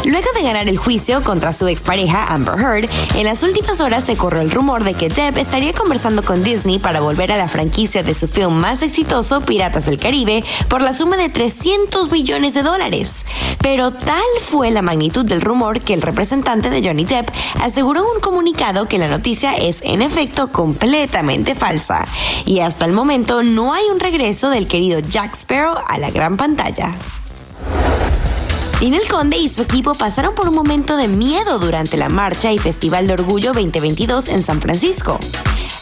Luego de ganar el juicio contra su expareja Amber Heard, en las últimas horas se corrió el rumor de que Depp estaría conversando con Disney para volver a la franquicia de su film más exitoso, Piratas del Caribe, por la suma de 300 millones de dólares. Pero tal fue la magnitud del rumor que el representante de Johnny Depp aseguró en un comunicado que la noticia es en efecto completamente falsa. Y hasta el momento no hay un regreso del querido Jack Sparrow a la gran pantalla. Ninel Conde y su equipo pasaron por un momento de miedo durante la marcha y Festival de Orgullo 2022 en San Francisco.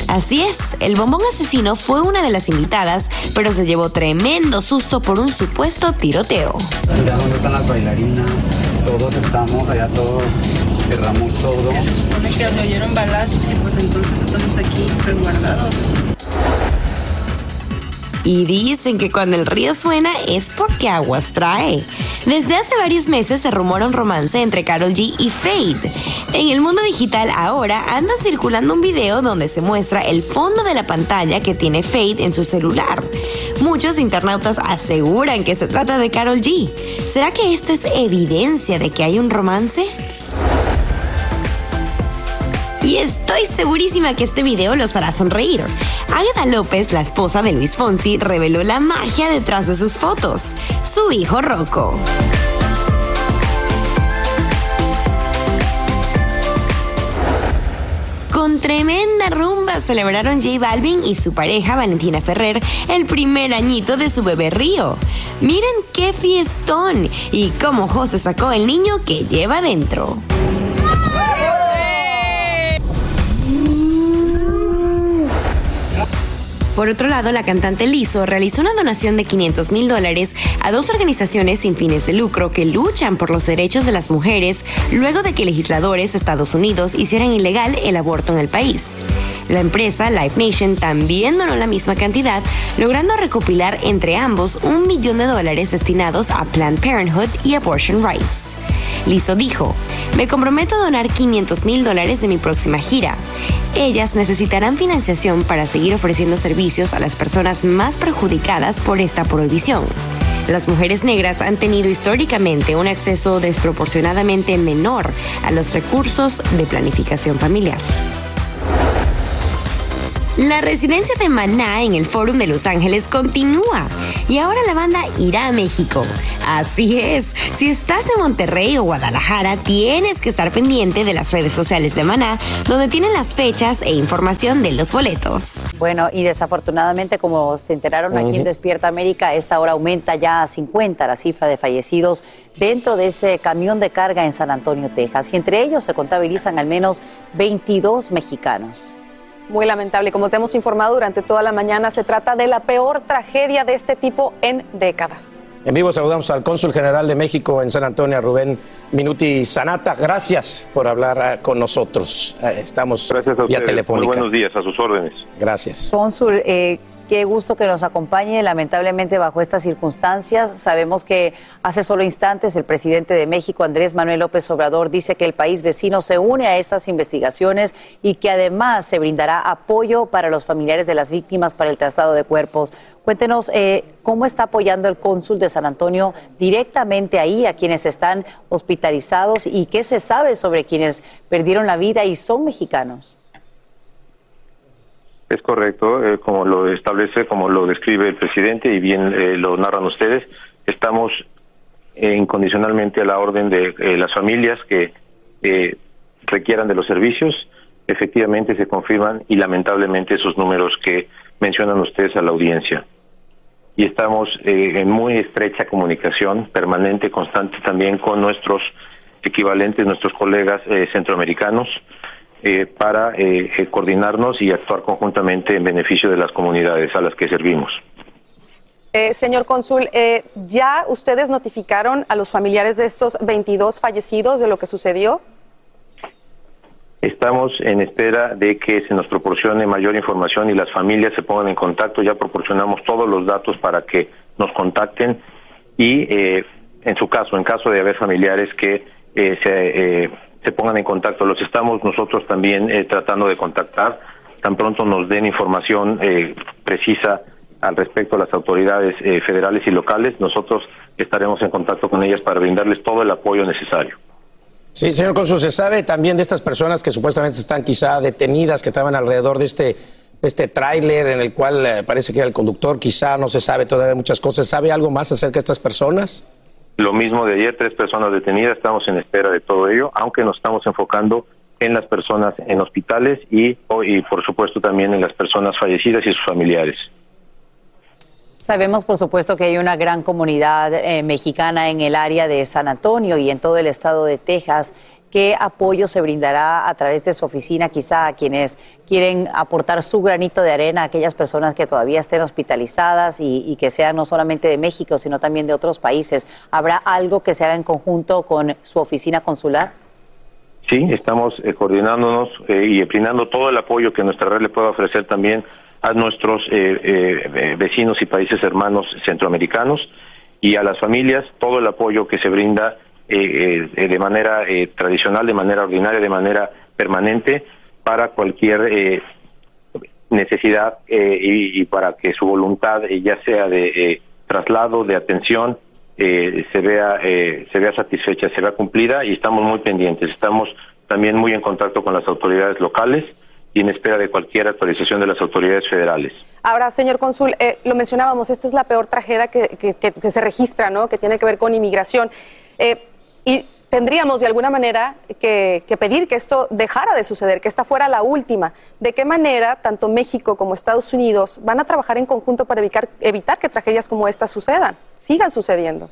Así es, el bombón asesino fue una de las invitadas, pero se llevó tremendo susto por un supuesto tiroteo. Ya dónde están las bailarinas, todos estamos allá, todos cerramos todo. Se supone que se oyeron balazos y pues entonces estamos aquí resguardados. Y dicen que cuando el río suena es porque aguas trae. Desde hace varios meses se rumora un romance entre Carol G y Fade. En el mundo digital ahora anda circulando un video donde se muestra el fondo de la pantalla que tiene Fade en su celular. Muchos internautas aseguran que se trata de Carol G. ¿Será que esto es evidencia de que hay un romance? Y estoy segurísima que este video los hará sonreír. Agatha López, la esposa de Luis Fonsi, reveló la magia detrás de sus fotos. Su hijo Rocco. Con tremenda rumba celebraron J Balvin y su pareja Valentina Ferrer el primer añito de su bebé Río. Miren qué fiestón y cómo José sacó el niño que lleva dentro. Por otro lado, la cantante Lizzo realizó una donación de 500 mil dólares a dos organizaciones sin fines de lucro que luchan por los derechos de las mujeres luego de que legisladores de Estados Unidos hicieran ilegal el aborto en el país. La empresa Life Nation también donó la misma cantidad, logrando recopilar entre ambos un millón de dólares destinados a Planned Parenthood y Abortion Rights. Lizzo dijo, me comprometo a donar 500 mil dólares de mi próxima gira. Ellas necesitarán financiación para seguir ofreciendo servicios a las personas más perjudicadas por esta prohibición. Las mujeres negras han tenido históricamente un acceso desproporcionadamente menor a los recursos de planificación familiar. La residencia de Maná en el Fórum de Los Ángeles continúa y ahora la banda irá a México. Así es, si estás en Monterrey o Guadalajara, tienes que estar pendiente de las redes sociales de Maná, donde tienen las fechas e información de los boletos. Bueno, y desafortunadamente, como se enteraron aquí en. Despierta América, esta hora aumenta ya a 50 la cifra de fallecidos dentro de ese camión de carga en San Antonio, Texas. Y entre ellos se contabilizan al menos 22 mexicanos. Muy lamentable. Como te hemos informado durante toda la mañana, se trata de la peor tragedia de este tipo en décadas. En vivo saludamos al cónsul general de México en San Antonio, a Rubén Minuti Sanata. Gracias por hablar eh, con nosotros. Eh, Estamos Gracias a vía telefónica. Muy buenos días, a sus órdenes. Gracias. Cónsul, eh, qué gusto que nos acompañe. Lamentablemente, bajo estas circunstancias, sabemos que hace solo instantes el presidente de México, Andrés Manuel López Obrador, dice que el país vecino se une a estas investigaciones y que además se brindará apoyo para los familiares de las víctimas para el traslado de cuerpos. Cuéntenos eh, cómo está apoyando el cónsul de San Antonio directamente ahí a quienes están hospitalizados y qué se sabe sobre quienes perdieron la vida y son mexicanos. Es correcto, eh, como lo establece, como lo describe el presidente y bien eh, lo narran ustedes, estamos incondicionalmente a la orden de eh, las familias que eh, requieran de los servicios. Efectivamente se confirman y lamentablemente esos números que mencionan ustedes a la audiencia. y estamos eh, en muy estrecha comunicación permanente, constante también con nuestros equivalentes, nuestros colegas centroamericanos, eh, para eh, coordinarnos y actuar conjuntamente en beneficio de las comunidades a las que servimos. Eh, señor cónsul, eh, ¿ya ustedes notificaron a los familiares de estos 22 fallecidos de lo que sucedió? Estamos en espera de que se nos proporcione mayor información y las familias se pongan en contacto. Ya proporcionamos todos los datos para que nos contacten y, eh, en su caso, en caso de haber familiares que eh, se, eh, se pongan en contacto, los estamos nosotros también eh, tratando de contactar. Tan pronto nos den información eh, precisa al respecto a las autoridades eh, federales y locales, nosotros estaremos en contacto con ellas para brindarles todo el apoyo necesario. Sí, señor Consul, ¿se sabe también de estas personas que supuestamente están quizá detenidas, que estaban alrededor de este, este tráiler en el cual eh, parece que era el conductor? Quizá no se sabe todavía muchas cosas. ¿Sabe algo más acerca de estas personas? Lo mismo de ayer, tres personas detenidas, estamos en espera de todo ello, aunque nos estamos enfocando en las personas en hospitales y, y por supuesto también en las personas fallecidas y sus familiares. Sabemos, por supuesto, que hay una gran comunidad eh, mexicana en el área de San Antonio y en todo el estado de Texas. ¿Qué apoyo se brindará a través de su oficina, quizá a quienes quieren aportar su granito de arena a aquellas personas que todavía estén hospitalizadas y, que sean no solamente de México, sino también de otros países? ¿Habrá algo que se haga en conjunto con su oficina consular? Sí, estamos eh, coordinándonos eh, y brindando todo el apoyo que nuestra red le pueda ofrecer también a nuestros eh, eh, vecinos y países hermanos centroamericanos y a las familias, todo el apoyo que se brinda de manera eh, tradicional, de manera ordinaria, de manera permanente para cualquier eh, necesidad eh, y, y para que su voluntad, eh, ya sea de eh, traslado, de atención, eh, se vea eh, se vea satisfecha, se vea cumplida y estamos muy pendientes. Estamos también muy en contacto con las autoridades locales y en espera de cualquier actualización de las autoridades federales. Ahora, señor cónsul, eh, lo mencionábamos, esta es la peor tragedia que, que- que- que se registra, ¿no? Que tiene que ver con inmigración. Y tendríamos de alguna manera que, que pedir que esto dejara de suceder, que esta fuera la última. ¿De qué manera tanto México como Estados Unidos van a trabajar en conjunto para evitar, evitar que tragedias como esta sucedan, sigan sucediendo?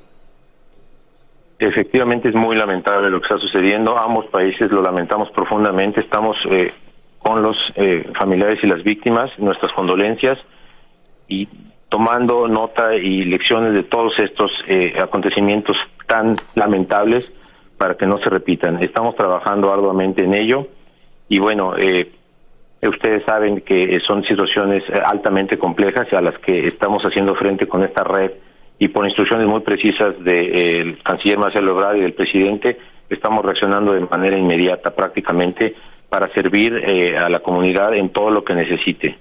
Efectivamente es muy lamentable lo que está sucediendo. Ambos países lo lamentamos profundamente. Estamos eh, con los eh, familiares y las víctimas, nuestras condolencias y tomando nota y lecciones de todos estos eh, acontecimientos tan lamentables para que no se repitan. Estamos trabajando arduamente en ello y bueno, eh, ustedes saben que son situaciones eh, altamente complejas a las que estamos haciendo frente con esta red y por instrucciones muy precisas del canciller Marcelo Ebrard y del presidente, estamos reaccionando de manera inmediata prácticamente para servir eh, a la comunidad en todo lo que necesite.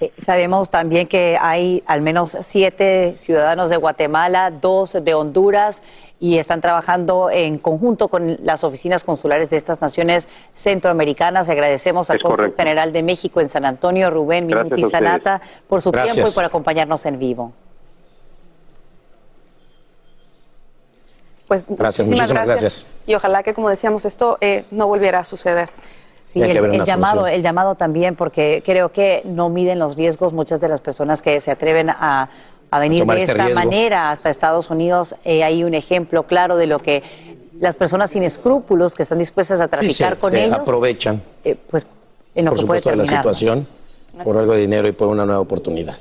Eh, Sabemos también que hay al menos siete ciudadanos de Guatemala, dos de Honduras y están trabajando en conjunto con las oficinas consulares de estas naciones centroamericanas. Agradecemos al cónsul general de México en San Antonio, Rubén Gracias Minuti a ustedes. Sanata, por su Gracias. tiempo y por acompañarnos en vivo. Pues Gracias, muchísimas gracias. Y ojalá que, como decíamos, esto eh, no volviera a suceder. Sí, el, el llamado, el llamado también, porque creo que no miden los riesgos muchas de las personas que se atreven a, a venir de este esta riesgo. manera hasta Estados Unidos. Eh, hay un ejemplo claro de lo que las personas sin escrúpulos que están dispuestas a Sí, traficar se- con se ellos, aprovechan, eh, pues en lo por que puede supuesto, de la situación por algo de dinero y por una nueva oportunidad.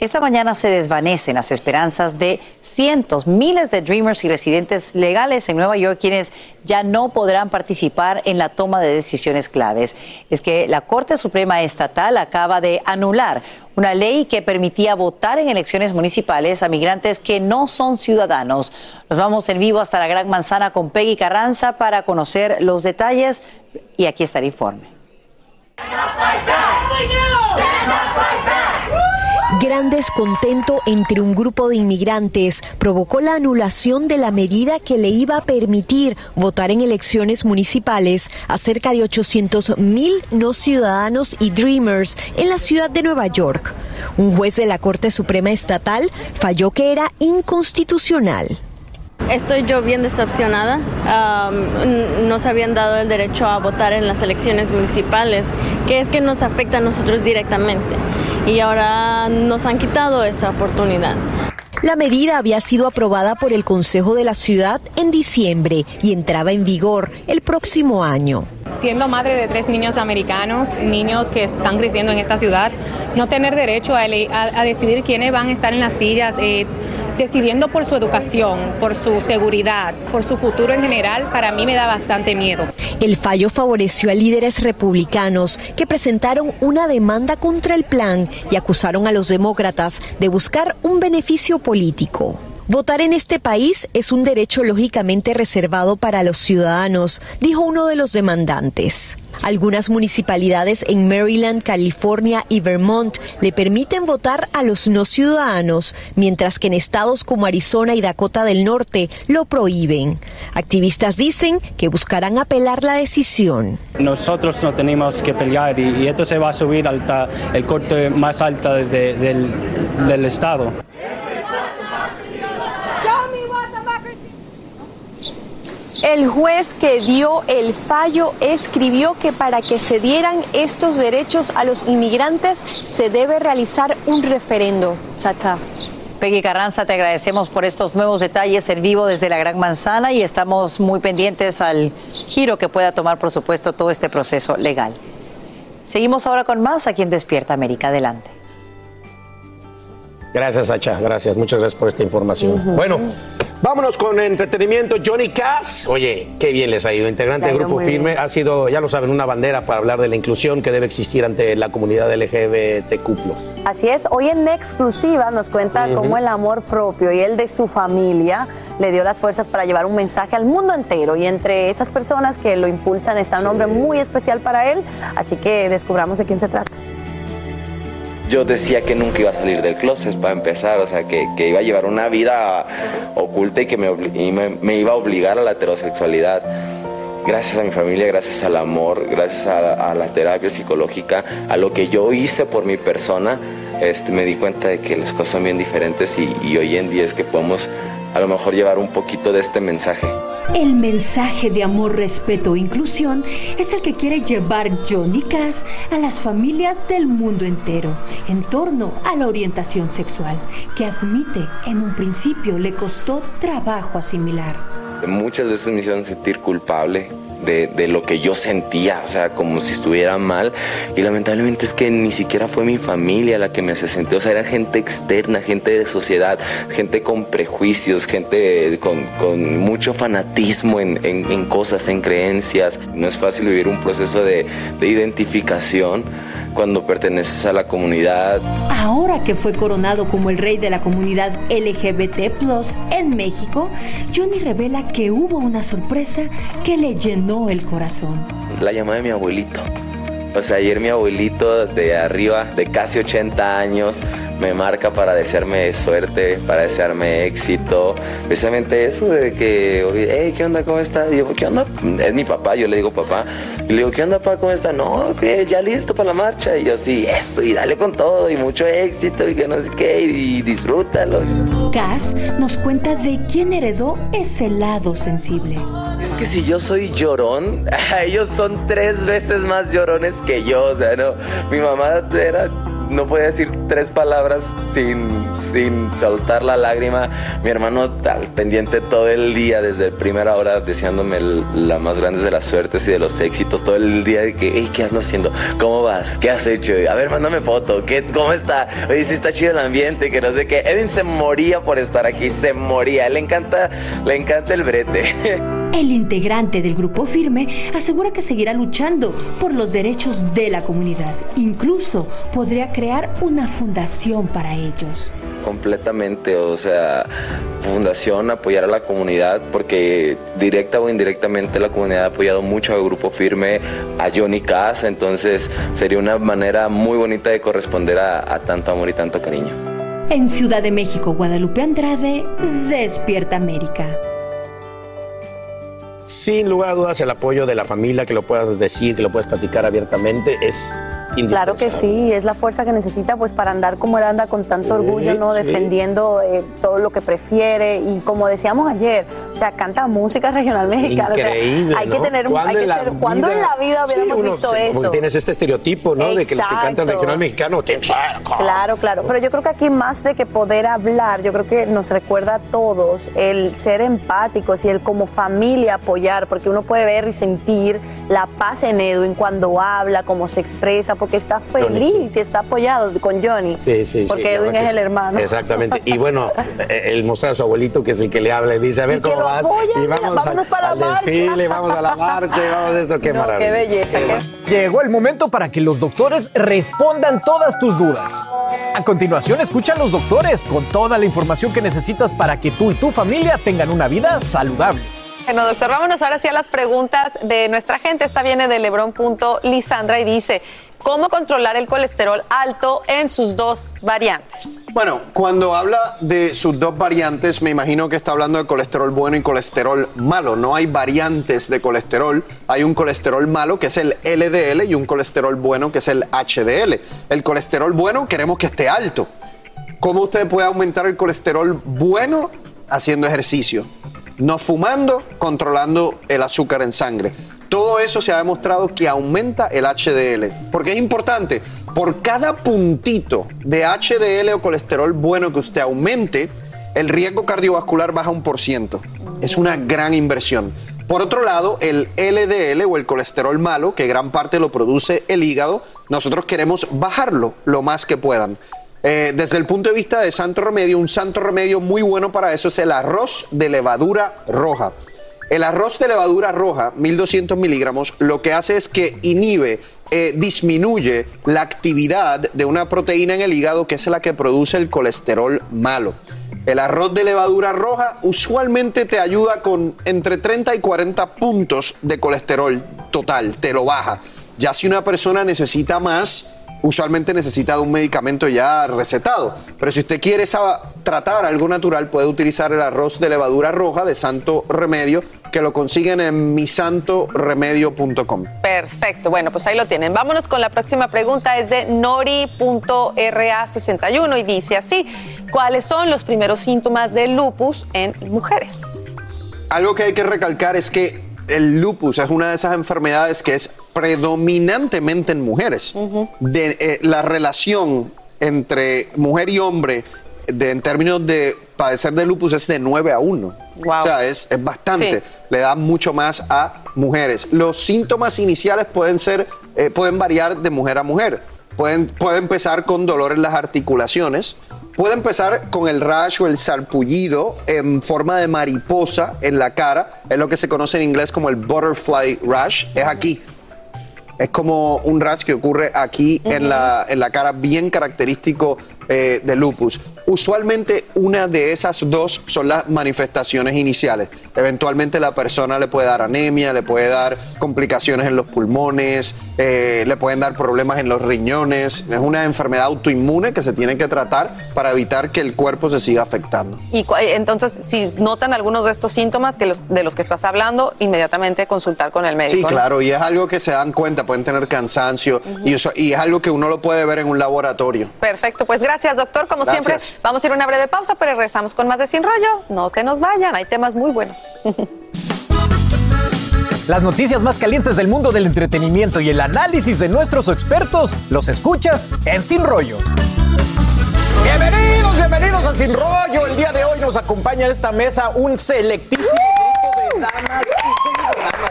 Esta mañana se desvanecen las esperanzas de cientos, miles de Dreamers y residentes legales en Nueva York quienes ya no podrán participar en la toma de decisiones claves. Es que la Corte Suprema Estatal acaba de anular una ley que permitía votar en elecciones municipales a migrantes que no son ciudadanos. Nos vamos en vivo hasta la Gran Manzana con Peggy Carranza para conocer los detalles y aquí está el informe. Gran descontento entre un grupo de inmigrantes provocó la anulación de la medida que le iba a permitir votar en elecciones municipales a cerca de 800 mil no ciudadanos y dreamers en la ciudad de Nueva York. Un juez de la Corte Suprema Estatal falló que era inconstitucional. Estoy yo bien decepcionada. Um, nos habían dado el derecho a votar en las elecciones municipales, que es que nos afecta a nosotros directamente. Y ahora nos han quitado esa oportunidad. La medida había sido aprobada por el Consejo de la Ciudad en diciembre y entraba en vigor el próximo año. Siendo madre de tres niños americanos, niños que están creciendo en esta ciudad, no tener derecho a, a, a decidir quiénes van a estar en las sillas, eh, decidiendo por su educación, por su seguridad, por su futuro en general, para mí me da bastante miedo. El fallo favoreció a líderes republicanos que presentaron una demanda contra el plan y acusaron a los demócratas de buscar un beneficio político. Votar en este país es un derecho lógicamente reservado para los ciudadanos, dijo uno de los demandantes. Algunas municipalidades en Maryland, California y Vermont le permiten votar a los no ciudadanos, mientras que en estados como Arizona y Dakota del Norte lo prohíben. Activistas dicen que buscarán apelar la decisión. Nosotros no tenemos que pelear y, esto se va a subir hasta el corte más alto del, del estado. El juez que dio el fallo escribió que para que se dieran estos derechos a los inmigrantes se debe realizar un referendo. Sacha. Peggy Carranza, te agradecemos por estos nuevos detalles en vivo desde la Gran Manzana y estamos muy pendientes al giro que pueda tomar, por supuesto, todo este proceso legal. Seguimos ahora con más aquí en Despierta América. Adelante. Gracias, Sacha. Gracias. Muchas gracias por esta información. Bueno. Vámonos con entretenimiento. Johnny Cass. Oye, qué bien les ha ido. Integrante del Grupo Firme. Ha sido, ya lo saben, una bandera para hablar de la inclusión que debe existir ante la comunidad LGBTQ. Así es. Hoy en exclusiva nos cuenta cómo el amor propio y el de su familia le dio las fuerzas para llevar un mensaje al mundo entero. Y entre esas personas que lo impulsan está un hombre muy especial para él. Así que descubramos de quién se trata yo decía que nunca iba a salir del closet para empezar, o sea, que, iba a llevar una vida oculta y que me, iba a obligar a la heterosexualidad. Gracias a mi familia, gracias al amor, gracias a, la terapia psicológica, a lo que yo hice por mi persona, este, me di cuenta de que las cosas son bien diferentes y hoy en día es que podemos a lo mejor llevar un poquito de este mensaje. El mensaje de amor, respeto e inclusión es el que quiere llevar Johnny Cass a las familias del mundo entero en torno a la orientación sexual, que admite en un principio le costó trabajo asimilar. Muchas veces me hicieron sentir culpable de, lo que yo sentía, o sea, como si estuviera mal. Y lamentablemente es que ni siquiera fue mi familia la que me hace sentir, o sea, era gente externa, gente de sociedad, gente con prejuicios, gente con, mucho fanatismo en, cosas, en creencias. No es fácil vivir un proceso de, de identificación cuando perteneces a la comunidad. Ahora que fue coronado como el rey de la comunidad LGBT en México, Johnny revela que hubo una sorpresa que le llenó el corazón. La llamada de mi abuelito. O sea, ayer mi abuelito de arriba, de casi 80 años, me marca para desearme suerte, para desearme éxito. Precisamente eso de que, hey, ¿qué onda? ¿Cómo está? Y yo, ¿qué onda? Es mi papá, yo le digo papá. Y le digo, ¿qué onda, papá? ¿Cómo está? No, que ya listo para la marcha. Y yo, sí, eso, y dale con todo, y mucho éxito, y que no sé qué, y disfrútalo. Cass nos cuenta de quién heredó ese lado sensible. Es que si yo soy llorón, (laughs) ellos son tres veces más llorones que yo. O sea, no, mi mamá era no podía decir tres palabras sin, sin soltar la lágrima. Mi hermano al pendiente todo el día, desde primera hora, deseándome la más grande de las suertes y de los éxitos, todo el día de que, hey, ¿qué andas haciendo? ¿Cómo vas? ¿Qué has hecho? A ver, mándame foto. ¿Qué, ¿Cómo está? Oye, sí está chido el ambiente, que no sé qué. Edwin se moría por estar aquí, se moría. Le encanta, le encanta el brete. (laughs) El integrante del grupo firme asegura que seguirá luchando por los derechos de la comunidad. Incluso podría crear una fundación para ellos. Completamente, o sea, fundación, apoyar a la comunidad, porque directa o indirectamente la comunidad ha apoyado mucho al grupo firme, a Johnny Cass, entonces sería una manera muy bonita de corresponder a, a tanto amor y tanto cariño. En Ciudad de México, Guadalupe Andrade, Despierta América sin lugar a dudas, el apoyo de la familia, que lo puedas decir, que lo puedas platicar abiertamente, es Claro que sí, es la fuerza que necesita pues para andar como él anda con tanto orgullo, ¿no? sí. Defendiendo eh, todo lo que prefiere y como decíamos ayer, o sea, canta música (laughs) regional mexicana. o sea, Increíble, hay que tener, hay ¿Cuándo que en la ser, ¿cuándo en la vida Sí, hubiéramos uno visto eso? Porque tienes este estereotipo, ¿no? De que los que cantan regional mexicano tienen Claro, claro. Pero yo creo que aquí más de que poder hablar, yo creo que nos recuerda a todos el ser empáticos y el como familia apoyar, porque uno puede ver y sentir la paz en Edwin cuando habla, cómo se expresa, porque está feliz y está apoyado con Johnny. Sí, sí, sí. Porque Edwin es que- el hermano. Exactamente. Y bueno, (laughs) eh, el mostrar a su abuelito, que es el que le habla y dice, a ver Y cómo apoya, y vamos vámonos al, para la marcha. desfile, vamos a la marcha, y vamos a esto. Qué (laughs) No, qué maravilla. belleza, Qué qué- Llegó el momento para que los doctores respondan todas tus dudas. A continuación, escucha a los doctores con toda la información que necesitas para que tú y tu familia tengan una vida saludable. Bueno, doctor, vámonos ahora sí a las preguntas de nuestra gente. Esta viene de Lebron.lisandra y dice, ¿cómo controlar el colesterol alto en sus dos variantes? Bueno, cuando habla de sus dos variantes, me imagino que está hablando de colesterol bueno y colesterol malo. No hay variantes de colesterol. Hay un colesterol malo que es el LDL y un colesterol bueno que es el HDL. El colesterol bueno queremos que esté alto. ¿Cómo usted puede aumentar el colesterol bueno? Haciendo ejercicio. No fumando, controlando el azúcar en sangre. Todo eso se ha demostrado que aumenta el HDL. Porque es importante, por cada puntito de HDL o colesterol bueno que usted aumente, el riesgo cardiovascular baja un por ciento. Es una gran inversión. Por otro lado, el LDL o el colesterol malo, que gran parte lo produce el hígado, nosotros queremos bajarlo lo más que puedan. Eh, desde el punto de vista de santo remedio, un santo remedio muy bueno para eso es el arroz de levadura roja. El arroz de levadura roja, 1200 miligramos, lo que hace es que inhibe, eh, disminuye la actividad de una proteína en el hígado que es la que produce el colesterol malo. El arroz de levadura roja usualmente te ayuda con entre 30 y 40 puntos de colesterol total, te lo baja. Ya si una persona necesita más, usualmente necesita de un medicamento ya recetado. Pero si usted quiere tratar algo natural, puede utilizar el arroz de levadura roja de Santo Remedio, que lo consiguen en misantoremedio.com. Perfecto, bueno, pues ahí lo tienen. Vámonos con la próxima pregunta, es de Nori.ra61 y dice así, ¿cuáles son los primeros síntomas del lupus en mujeres? Algo que hay que recalcar es que el lupus es una de esas enfermedades que es predominantemente en mujeres. De, eh, la relación entre mujer y hombre de, en términos de padecer de lupus es de 9 a 1. Wow. O sea, es, es bastante. Sí. Le da mucho más a mujeres. Los síntomas iniciales pueden ser, eh, pueden variar de mujer a mujer. Pueden, puede empezar con dolor en las articulaciones. Puede empezar con el rash o el sarpullido en forma de mariposa en la cara. Es lo que se conoce en inglés como el butterfly rash. Es aquí. Es como un rash que ocurre aquí en, la, en la cara, bien característico eh, de lupus. Usualmente una de esas dos son las manifestaciones iniciales. Eventualmente la persona le puede dar anemia, le puede dar complicaciones en los pulmones, eh, le pueden dar problemas en los riñones. Es una enfermedad autoinmune que se tiene que tratar para evitar que el cuerpo se siga afectando. Y eh, entonces, si notan algunos de estos síntomas que los- de los que estás hablando, inmediatamente consultar con el médico. Sí, ¿no? claro, y es algo que se dan cuenta, pueden tener cansancio y, eso, y es algo que uno lo puede ver en un laboratorio. Perfecto, pues gracias doctor. Como Gracias. siempre, vamos a ir a una breve pausa, pero regresamos con más de Sin Rollo. No se nos vayan, hay temas muy buenos. (laughs) Las noticias más calientes del mundo del entretenimiento y el análisis de nuestros expertos los escuchas en Sin Rollo. Bienvenidos, bienvenidos a Sin Rollo. El día de hoy nos acompaña en esta mesa un selectísimo grupo de damas.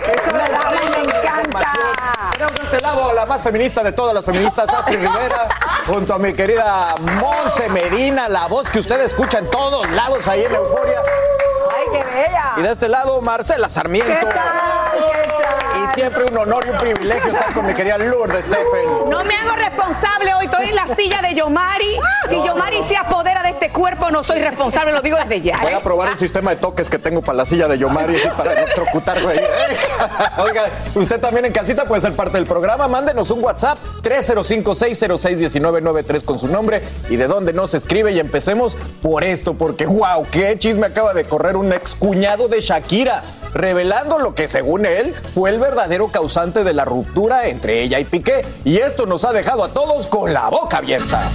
Eso de damas me encanta. Tenemos de este lado a la más feminista de todas las feministas, Astrid Rivera, junto a mi querida Monse Medina, la voz que usted escucha en todos lados ahí en Euforia. ¡Ay, qué bella! Y de este lado, Marcela Sarmiento. ¿Qué tal? ¿Qué tal? Y siempre un honor y un privilegio estar con mi querida Lourdes Stephen. No me hago responsable hoy, estoy en la silla de Yomari. Si Yomari se apodera de este cuerpo, no soy responsable, lo digo desde ya. Voy ¿eh? a probar un sistema de toques que tengo para la silla de Yomari para electrocutarlo (laughs) ahí. (laughs) Oiga, usted también en casita puede ser parte del programa. Mándenos un WhatsApp 305-606-1993 con su nombre y de dónde nos escribe. Y empecemos por esto, porque wow, qué chisme acaba de correr un excuñado de Shakira. Revelando lo que según él fue el verdadero causante de la ruptura entre ella y Piqué. Y esto nos ha dejado a todos con la boca abierta.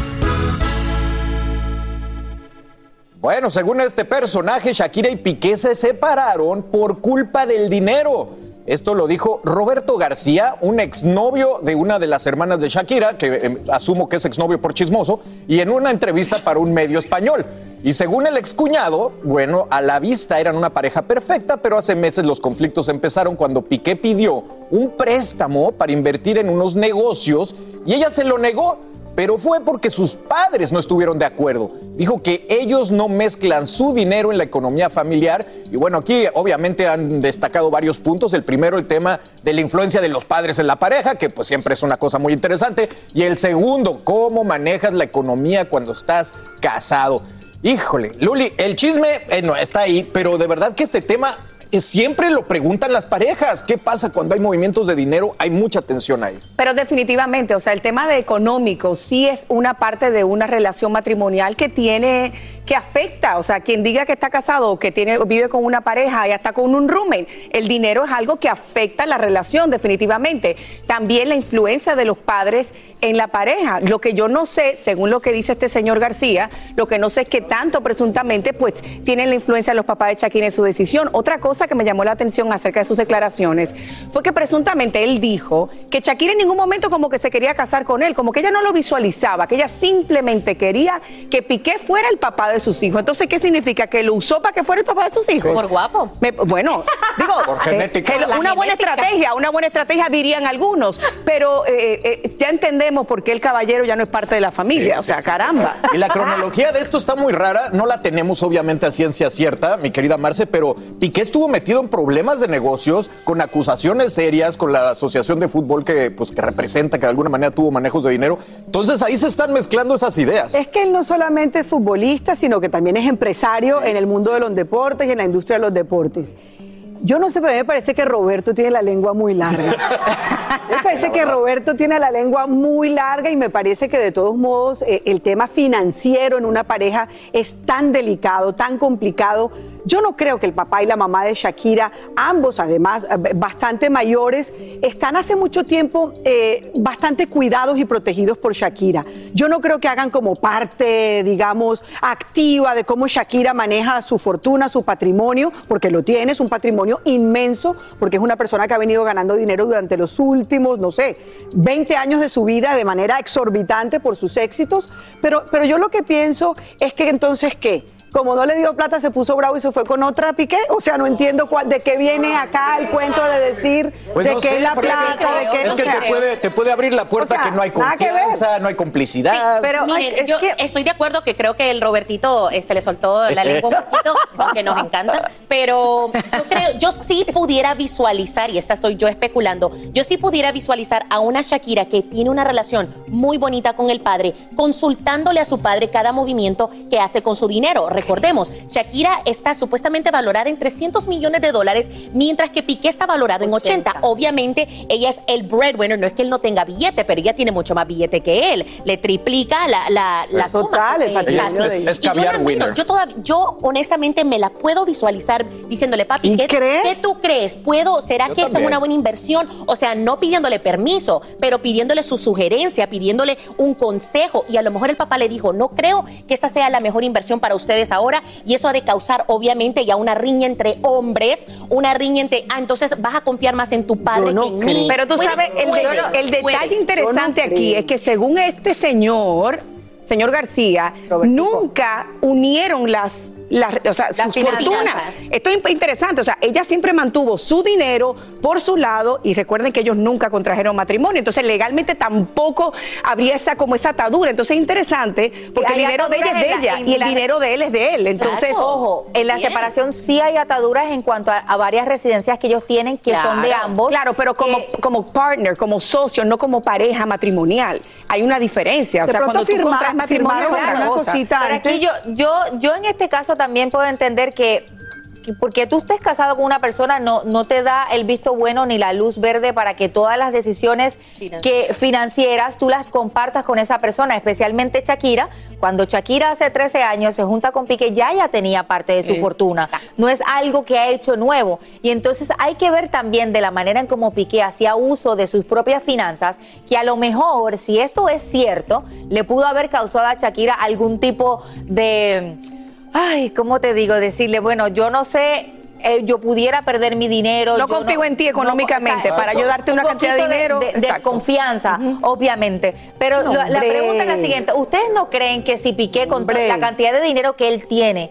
Bueno, según este personaje, Shakira y Piqué se separaron por culpa del dinero. Esto lo dijo Roberto García, un exnovio de una de las hermanas de Shakira, que eh, asumo que es exnovio por chismoso, y en una entrevista para un medio español. Y según el excuñado, bueno, a la vista eran una pareja perfecta, pero hace meses los conflictos empezaron cuando Piqué pidió un préstamo para invertir en unos negocios y ella se lo negó pero fue porque sus padres no estuvieron de acuerdo. Dijo que ellos no mezclan su dinero en la economía familiar. Y bueno, aquí obviamente han destacado varios puntos. El primero, el tema de la influencia de los padres en la pareja, que pues siempre es una cosa muy interesante. Y el segundo, cómo manejas la economía cuando estás casado. Híjole, Luli, el chisme eh, no, está ahí, pero de verdad que este tema siempre lo preguntan las parejas. ¿Qué pasa cuando hay movimientos de dinero? Hay mucha tensión ahí. Pero definitivamente, o sea, el tema de económico sí es una parte de una relación matrimonial que tiene, que afecta, o sea, quien diga que está casado o que vive con una pareja y está con un roommate, el dinero es algo que afecta la relación definitivamente. También la influencia de los padres en la pareja. Lo que yo no sé, según lo que dice este señor García, lo que no sé es que tanto presuntamente pues tienen la influencia de los papás de Shakira en su decisión. Otra cosa que me llamó la atención acerca de sus declaraciones fue que presuntamente él dijo que Shakira en ningún momento como que se quería casar con él, como que ella no lo visualizaba, que ella simplemente quería que Piqué fuera el papá de sus hijos. Entonces, ¿qué significa? ¿Que lo usó para que fuera el papá de sus hijos? Por guapo. Me- bueno, digo, Por genética. que lo- La una buena genética. estrategia, una buena estrategia dirían algunos, pero eh, eh, ya entendemos por qué el caballero ya no es parte de la familia, o sea, caramba. Y la cronología de esto está muy rara, no la tenemos obviamente a ciencia cierta, mi querida Marce, pero Piqué estuvo metido en problemas de negocios con acusaciones serias con la asociación de fútbol que pues que representa que de alguna manera tuvo manejos de dinero. Entonces ahí se están mezclando esas ideas. Es que él no solamente es futbolista, sino que también es empresario en el mundo de los deportes y en la industria de los deportes. Yo no sé, pero a mí me parece que Roberto tiene la lengua muy larga. (laughs) Me parece que Roberto tiene la lengua muy larga y me parece que de todos modos eh, el tema financiero en una pareja es tan delicado, tan complicado. Yo no creo que el papá y la mamá de Shakira, ambos además eh, bastante mayores, están hace mucho tiempo eh, bastante cuidados y protegidos por Shakira. Yo no creo que hagan como parte, digamos, activa de cómo Shakira maneja su fortuna, su patrimonio, porque lo tiene, es un patrimonio inmenso, porque es una persona que ha venido ganando dinero durante los últimos, no sé, 20 años de su vida de manera exorbitante por sus éxitos. Pero, pero yo lo que pienso es que entonces, ¿qué? Como no le dio plata, se puso bravo y se fue con otra piqué. O sea, no entiendo cuál- de qué viene acá el cuento de decir Pues de no qué sé, es la plata, de qué es o que sea, te puede, te puede abrir la puerta o sea, que no hay confianza, no hay complicidad. Pero Miren, yo estoy de acuerdo que creo que el Robertito eh, se le soltó la lengua un poquito, (laughs) aunque nos encanta, pero yo creo, yo sí pudiera visualizar, y esta soy yo especulando, yo sí pudiera visualizar a una Shakira que tiene una relación muy bonita con el padre, consultándole a su padre cada movimiento que hace con su dinero. Recordemos, Shakira está supuestamente valorada en 300 millones de dólares, mientras que Piqué está valorado en 80. Obviamente, ella es el breadwinner, no es que él no tenga billete, pero ella tiene mucho más billete que él. Le triplica la, la, la suma. Total, el Eh, casi. de ella. Es Y yo winner. Yo, todavía, yo honestamente me la puedo visualizar diciéndole, papi, ¿qué, qué tú crees? ¿Puedo? ¿Será Yo que esta es una buena inversión? O sea, no pidiéndole permiso, pero pidiéndole su sugerencia, pidiéndole un consejo. Y a lo mejor el papá le dijo, no creo que esta sea la mejor inversión para ustedes ahora. Y eso ha de causar, obviamente, ya una riña entre hombres, una riña entre, ah, entonces vas a confiar más en tu padre que en mí. Pero tú Puede, sabes, el, de- puede, el detalle puede. interesante aquí es que según este señor, señor García, nunca unieron las, las, o sea, sus finanzas. fortunas. Esto es interesante, o sea, ella siempre mantuvo su dinero por su lado y recuerden que ellos nunca contrajeron matrimonio, entonces legalmente tampoco habría esa como esa atadura, entonces es interesante porque el dinero de ella es de la- ella y el la- dinero de él es de él, entonces ojo, en la Bien. separación sí hay ataduras en cuanto a, a varias residencias que ellos tienen que son de Claro, ambos. Claro, pero como, como partner, como socio, no como pareja matrimonial. Hay una diferencia. O sea, cuando tú firma- contraes matrimonio firmaron otra una cosa. Pero aquí yo, yo, yo en este caso también puedo entender que que porque tú estés casado con una persona no, no te da el visto bueno ni la luz verde para que todas las decisiones que financieras tú las compartas con esa persona, especialmente Shakira. Cuando Shakira hace 13 años se junta con Piqué, ya ya tenía parte de su Sí. fortuna. No es algo que ha hecho nuevo. Y entonces hay que ver también de la manera en cómo Piqué hacía uso de sus propias finanzas, que a lo mejor, si esto es cierto, le pudo haber causado a Shakira algún tipo de, ay, ¿cómo te digo? Decirle, bueno, yo no sé. eh, yo pudiera perder mi dinero. No yo confío en ti económicamente para yo darte una un cantidad de dinero. de- desconfianza, obviamente. Pero No, la, la pregunta es la siguiente: ¿Ustedes no creen que si Piqué con la cantidad de dinero que él tiene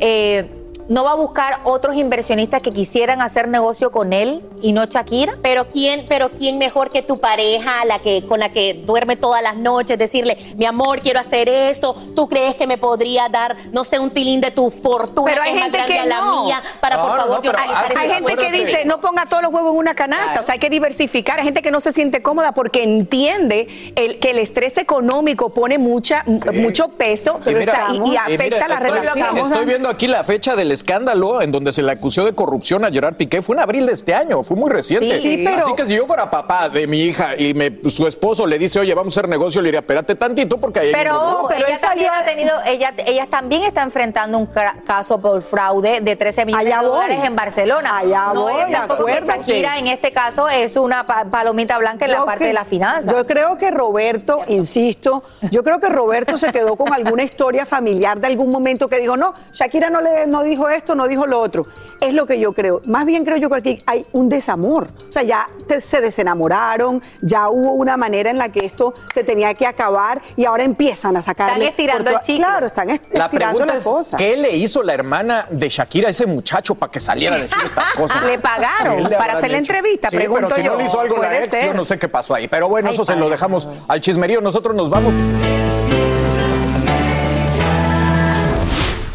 eh, no va a buscar otros inversionistas que quisieran hacer negocio con él y no Shakira? Pero quién, pero quién mejor que tu pareja, la que con la que duerme todas las noches, decirle, mi amor, quiero hacer esto. ¿Tú crees que me podría dar, no sé, un tilín de tu fortuna Pero hay que es gente más grande que a la no. mía para por favor yo hay, gente que dice no ponga todos los huevos en una canasta, o sea, hay que diversificar. Hay gente que no se siente cómoda porque entiende el, que el estrés económico pone mucha, mucho peso Y mira, o sea, y, y y afecta mira, la estoy, relación. Estoy viendo aquí la fecha del escándalo en donde se le acusó de corrupción a Gerard Piqué. Fue en abril de este año, fue muy reciente. Sí, pero- Así que si yo fuera papá de mi hija y me, su esposo le dice, oye, vamos a hacer negocio, le diría, espérate tantito porque ahí hay un Pero, problema". ojo, ella también ha tenido, ella, ella también está enfrentando un ca- caso por fraude de 13 millones Allá de voy. dólares en Barcelona. Allá no voy, es tampoco que. Shakira en este caso es una pa- palomita blanca en la parte que- de la finanza. Yo creo que Roberto, insisto, yo creo que Roberto se quedó con alguna historia familiar de algún momento que dijo, no, Shakira no, le, no dijo esto, no dijo lo otro. Es lo que yo creo. Más bien creo yo que aquí hay un desamor. O sea, ya te- se desenamoraron, ya hubo una manera en la que esto se tenía que acabar y ahora empiezan a sacarle... Están estirando el chicle. Claro, están es- La estirando pregunta la es, cosa. ¿qué le hizo la hermana de Shakira a ese muchacho para que saliera a decir estas (laughs) cosas? Le pagaron ¿Qué le para hacer la entrevista, Sí, pregunto pero si no le hizo algo la ex, yo no sé qué pasó ahí. Pero bueno, Ay, eso se lo dejamos al chismerío. Nosotros nos vamos.